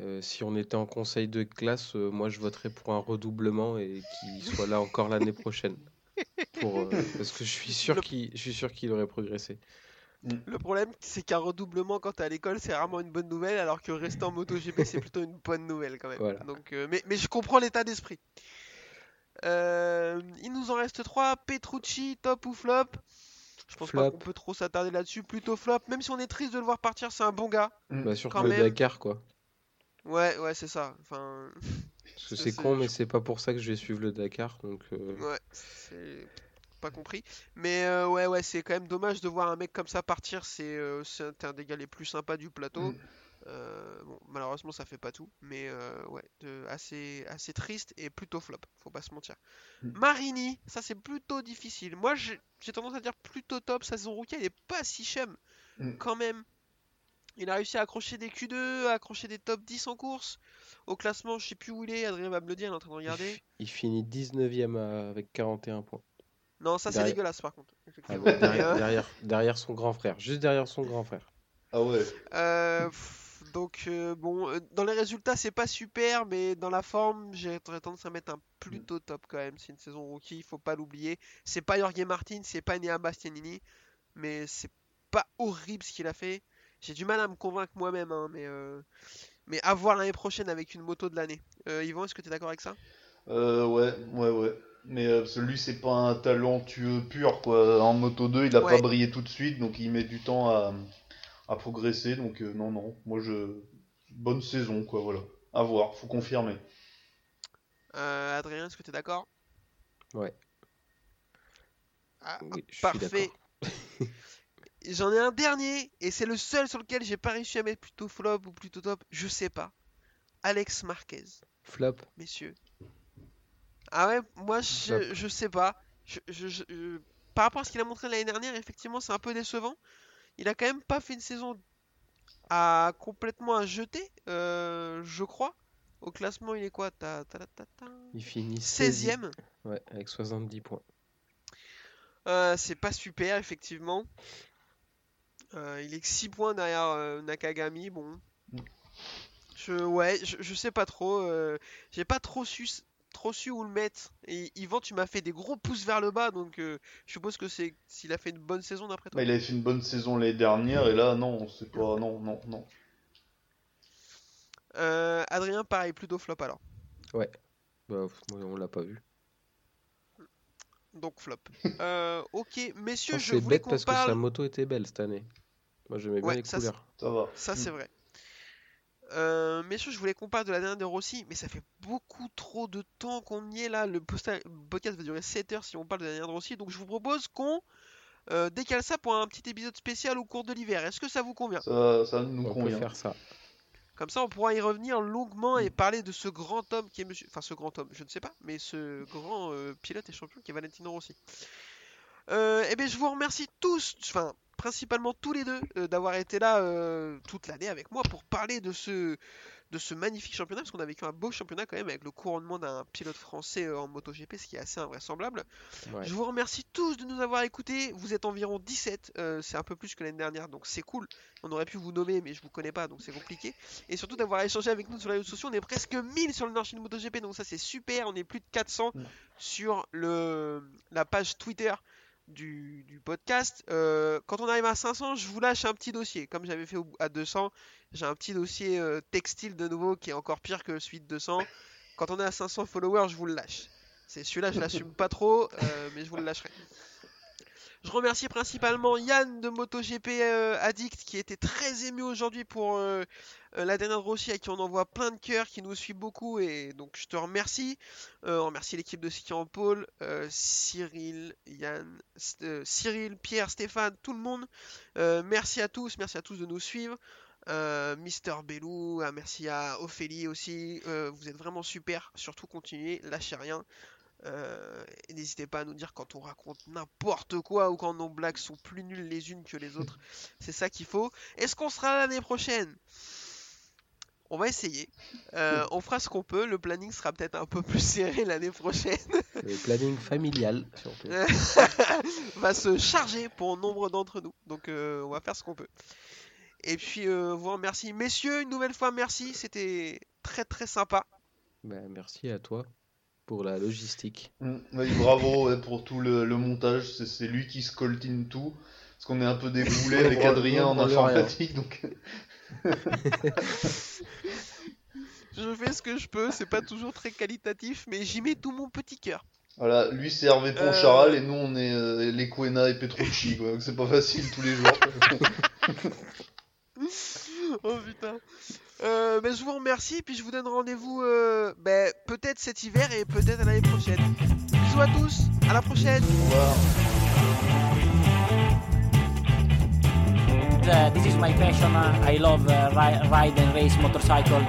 Euh, si on était en conseil de classe, euh, moi je voterais pour un redoublement et qu'il soit là encore l'année prochaine. Pour, euh, parce que je suis sûr Le- qu'il je suis sûr qu'il aurait progressé. Le problème, c'est qu'un redoublement quand t'es à l'école, c'est rarement une bonne nouvelle, alors que rester en MotoGP, c'est plutôt une bonne nouvelle quand même. Voilà. Donc, euh, mais, mais je comprends l'état d'esprit. Euh, il nous en reste trois. Petrucci, top ou flop? Je pense pas qu'on peut trop s'attarder là-dessus. Plutôt flop, même si on est triste de le voir partir, c'est un bon gars. Bah, surtout le. Dakar, quoi. Ouais, ouais, c'est ça. Enfin, Parce que Ça, c'est c'est- con, mais c'est pas pour ça que je vais suivre le Dakar. Donc, euh, Ouais, c'est pas compris. Mais euh, ouais, ouais, c'est quand même dommage de voir un mec comme ça partir. C'est euh, c'est un des gars les plus sympas du plateau. Mm. Euh, bon, malheureusement, ça fait pas tout. Mais euh, ouais, de- assez, assez triste et plutôt flop. Faut pas se mentir. Mm. Marini, ça c'est plutôt difficile. Moi, j'ai tendance à dire plutôt top. Sa saison rookie, elle est pas si chum Mm. quand même. Il a réussi à accrocher des Q2, à accrocher des top 10 en course. Au classement, je sais plus où il est. Adrien va me le dire, il est en train de regarder. il finit 19ème à- avec 41 points. Non, ça c'est dégueulasse par contre. Ah bon, derrière, euh, derrière, derrière son grand frère, juste derrière son grand frère. Ah ouais. Euh, pff, Donc euh, bon, euh, dans les résultats c'est pas super, mais dans la forme j'ai tendance à mettre un plutôt top quand même. C'est une saison rookie, il faut pas l'oublier. C'est pas Jorge Martin, c'est pas Nia Bastianini, mais c'est pas horrible ce qu'il a fait. J'ai du mal à me convaincre moi-même, hein, mais euh, mais à voir l'année prochaine avec une moto de l'année. Euh, Yvan, est-ce que tu es d'accord avec ça? Euh, ouais, ouais, ouais. Mais euh, parce que lui, c'est pas un talentueux pur, quoi. En Moto 2, il a Ouais. pas brillé tout de suite, donc il met du temps à, à progresser. Donc, euh, non, non. Moi, je. Bonne saison, quoi, voilà. À voir, faut confirmer. Euh, Adrien, est-ce que tu es d'accord? Ouais. Ah, Oui, je Parfait. J'en ai un dernier, et c'est le seul sur lequel j'ai pas réussi à mettre plutôt flop ou plutôt top, je sais pas. Alex Marquez, Flop. messieurs. Ah ouais, moi je, je sais pas. Je- je- je- je- Par rapport à ce qu'il a montré l'année dernière, effectivement c'est un peu décevant. Il a quand même pas fait une saison à complètement à jeter, euh, je crois. Au classement, il est quoi? Ta- ta- ta- Il finit 16ème. Ouais, avec 70 points. Euh, c'est pas super, effectivement. Euh, il est que 6 points derrière euh, Nakagami. Bon. Mm. Je, ouais, je, je sais pas trop. euh, J'ai pas trop su, trop su où le mettre. Et Yvan, tu m'as fait des gros pouces vers le bas. Donc euh, je suppose que c'est s'il a fait une bonne saison d'après toi. Bah, il avait fait une bonne saison l'année dernière, et là, non, c'est pas. Non, non, non. Euh, Adrien, pareil, plutôt flop alors. Bah, pff, moi, on l'a pas vu. Donc flop. Euh, ok, messieurs, je c'est voulais bête qu'on parce que sa moto était belle cette année. Moi, j'aimais bien Ouais, les ça, c'est- couleurs. Ça va. Ça, c'est vrai. Euh, messieurs, je voulais qu'on parle de la dernière de Rossi, mais ça fait beaucoup trop de temps qu'on y est là. Le podcast va durer 7 heures si on parle de la dernière de Rossi. Donc je vous propose qu'on euh, décale ça pour un petit épisode spécial au cours de l'hiver. Est-ce que ça vous convient? Ça, ça nous On peut convient. faire ça. Comme ça, on pourra y revenir longuement et parler de ce grand homme qui est monsieur. Enfin, ce grand homme, je ne sais pas, mais ce grand euh, pilote et champion qui est Valentino Rossi. Euh, eh bien, je vous remercie tous, enfin, principalement tous les deux, euh, d'avoir été là euh, toute l'année avec moi pour parler de ce, de ce magnifique championnat, parce qu'on a vécu un beau championnat quand même avec le couronnement d'un pilote français euh, en MotoGP, ce qui est assez invraisemblable. Ouais. Je vous remercie tous de nous avoir écoutés. Vous êtes environ 17, euh, c'est un peu plus que l'année dernière, donc c'est cool. On aurait pu vous nommer, mais je vous connais pas, donc c'est compliqué. Et surtout d'avoir échangé avec nous sur les réseaux sociaux. On est presque 1000 sur le Nord MotoGP, donc ça c'est super. On est plus de 400 Mm. sur le, la page Twitter du, du podcast. Euh, quand on arrive à 500, je vous lâche un petit dossier. Comme j'avais fait à 200, j'ai un petit dossier euh, textile de nouveau qui est encore pire que celui de 200. Quand on est à 500 followers, je vous le lâche. C'est celui-là, je l'assume pas trop, euh, mais je vous le lâcherai. Je remercie principalement Yann de MotoGP euh, Addict qui était très ému aujourd'hui pour euh, euh, la dernière de Rossi à qui on envoie plein de cœurs, qui nous suit beaucoup et donc je te remercie. Remercie l'équipe de Ski en Cyril, Yann, Cyril, Pierre, Stéphane, tout le monde. Merci à tous, merci à tous de nous suivre. Mister Bellou, merci à Ophélie aussi. Vous êtes vraiment super. Surtout continuez, lâchez rien. Euh, et n'hésitez pas à nous dire quand on raconte n'importe quoi ou quand nos blagues sont plus nulles les unes que les autres. C'est ça qu'il faut. Est-ce qu'on sera l'année prochaine? On va essayer. Euh, on fera ce qu'on peut. Le planning sera peut-être un peu plus serré l'année prochaine. Le planning familial, surtout. va se charger pour nombre d'entre nous. Donc euh, on va faire ce qu'on peut. Et puis euh, vous remercie. Messieurs, une nouvelle fois merci. C'était très très sympa. Bah, merci à toi pour la logistique. Mm. Bravo ouais, pour tout le, le montage, c'est lui qui scoltine tout. Parce qu'on est un peu déboulé avec Bravo, Adrien en informatique, donc Je fais ce que je peux. C'est pas toujours très qualitatif, mais j'y mets tout mon petit cœur. voilà, lui c'est Hervé Euh. Poncharal et nous on est euh, les Quena et Petrucci, quoi. donc c'est pas facile tous les jours. oh putain. Euh, ben, je vous remercie. Puis je vous donne rendez-vous ben, peut-être cet hiver et peut-être à l'année prochaine. Bisous à tous. À la prochaine. Au revoir. Uh, this is my passion. Uh, I love uh, ri- ride and race motorcycle.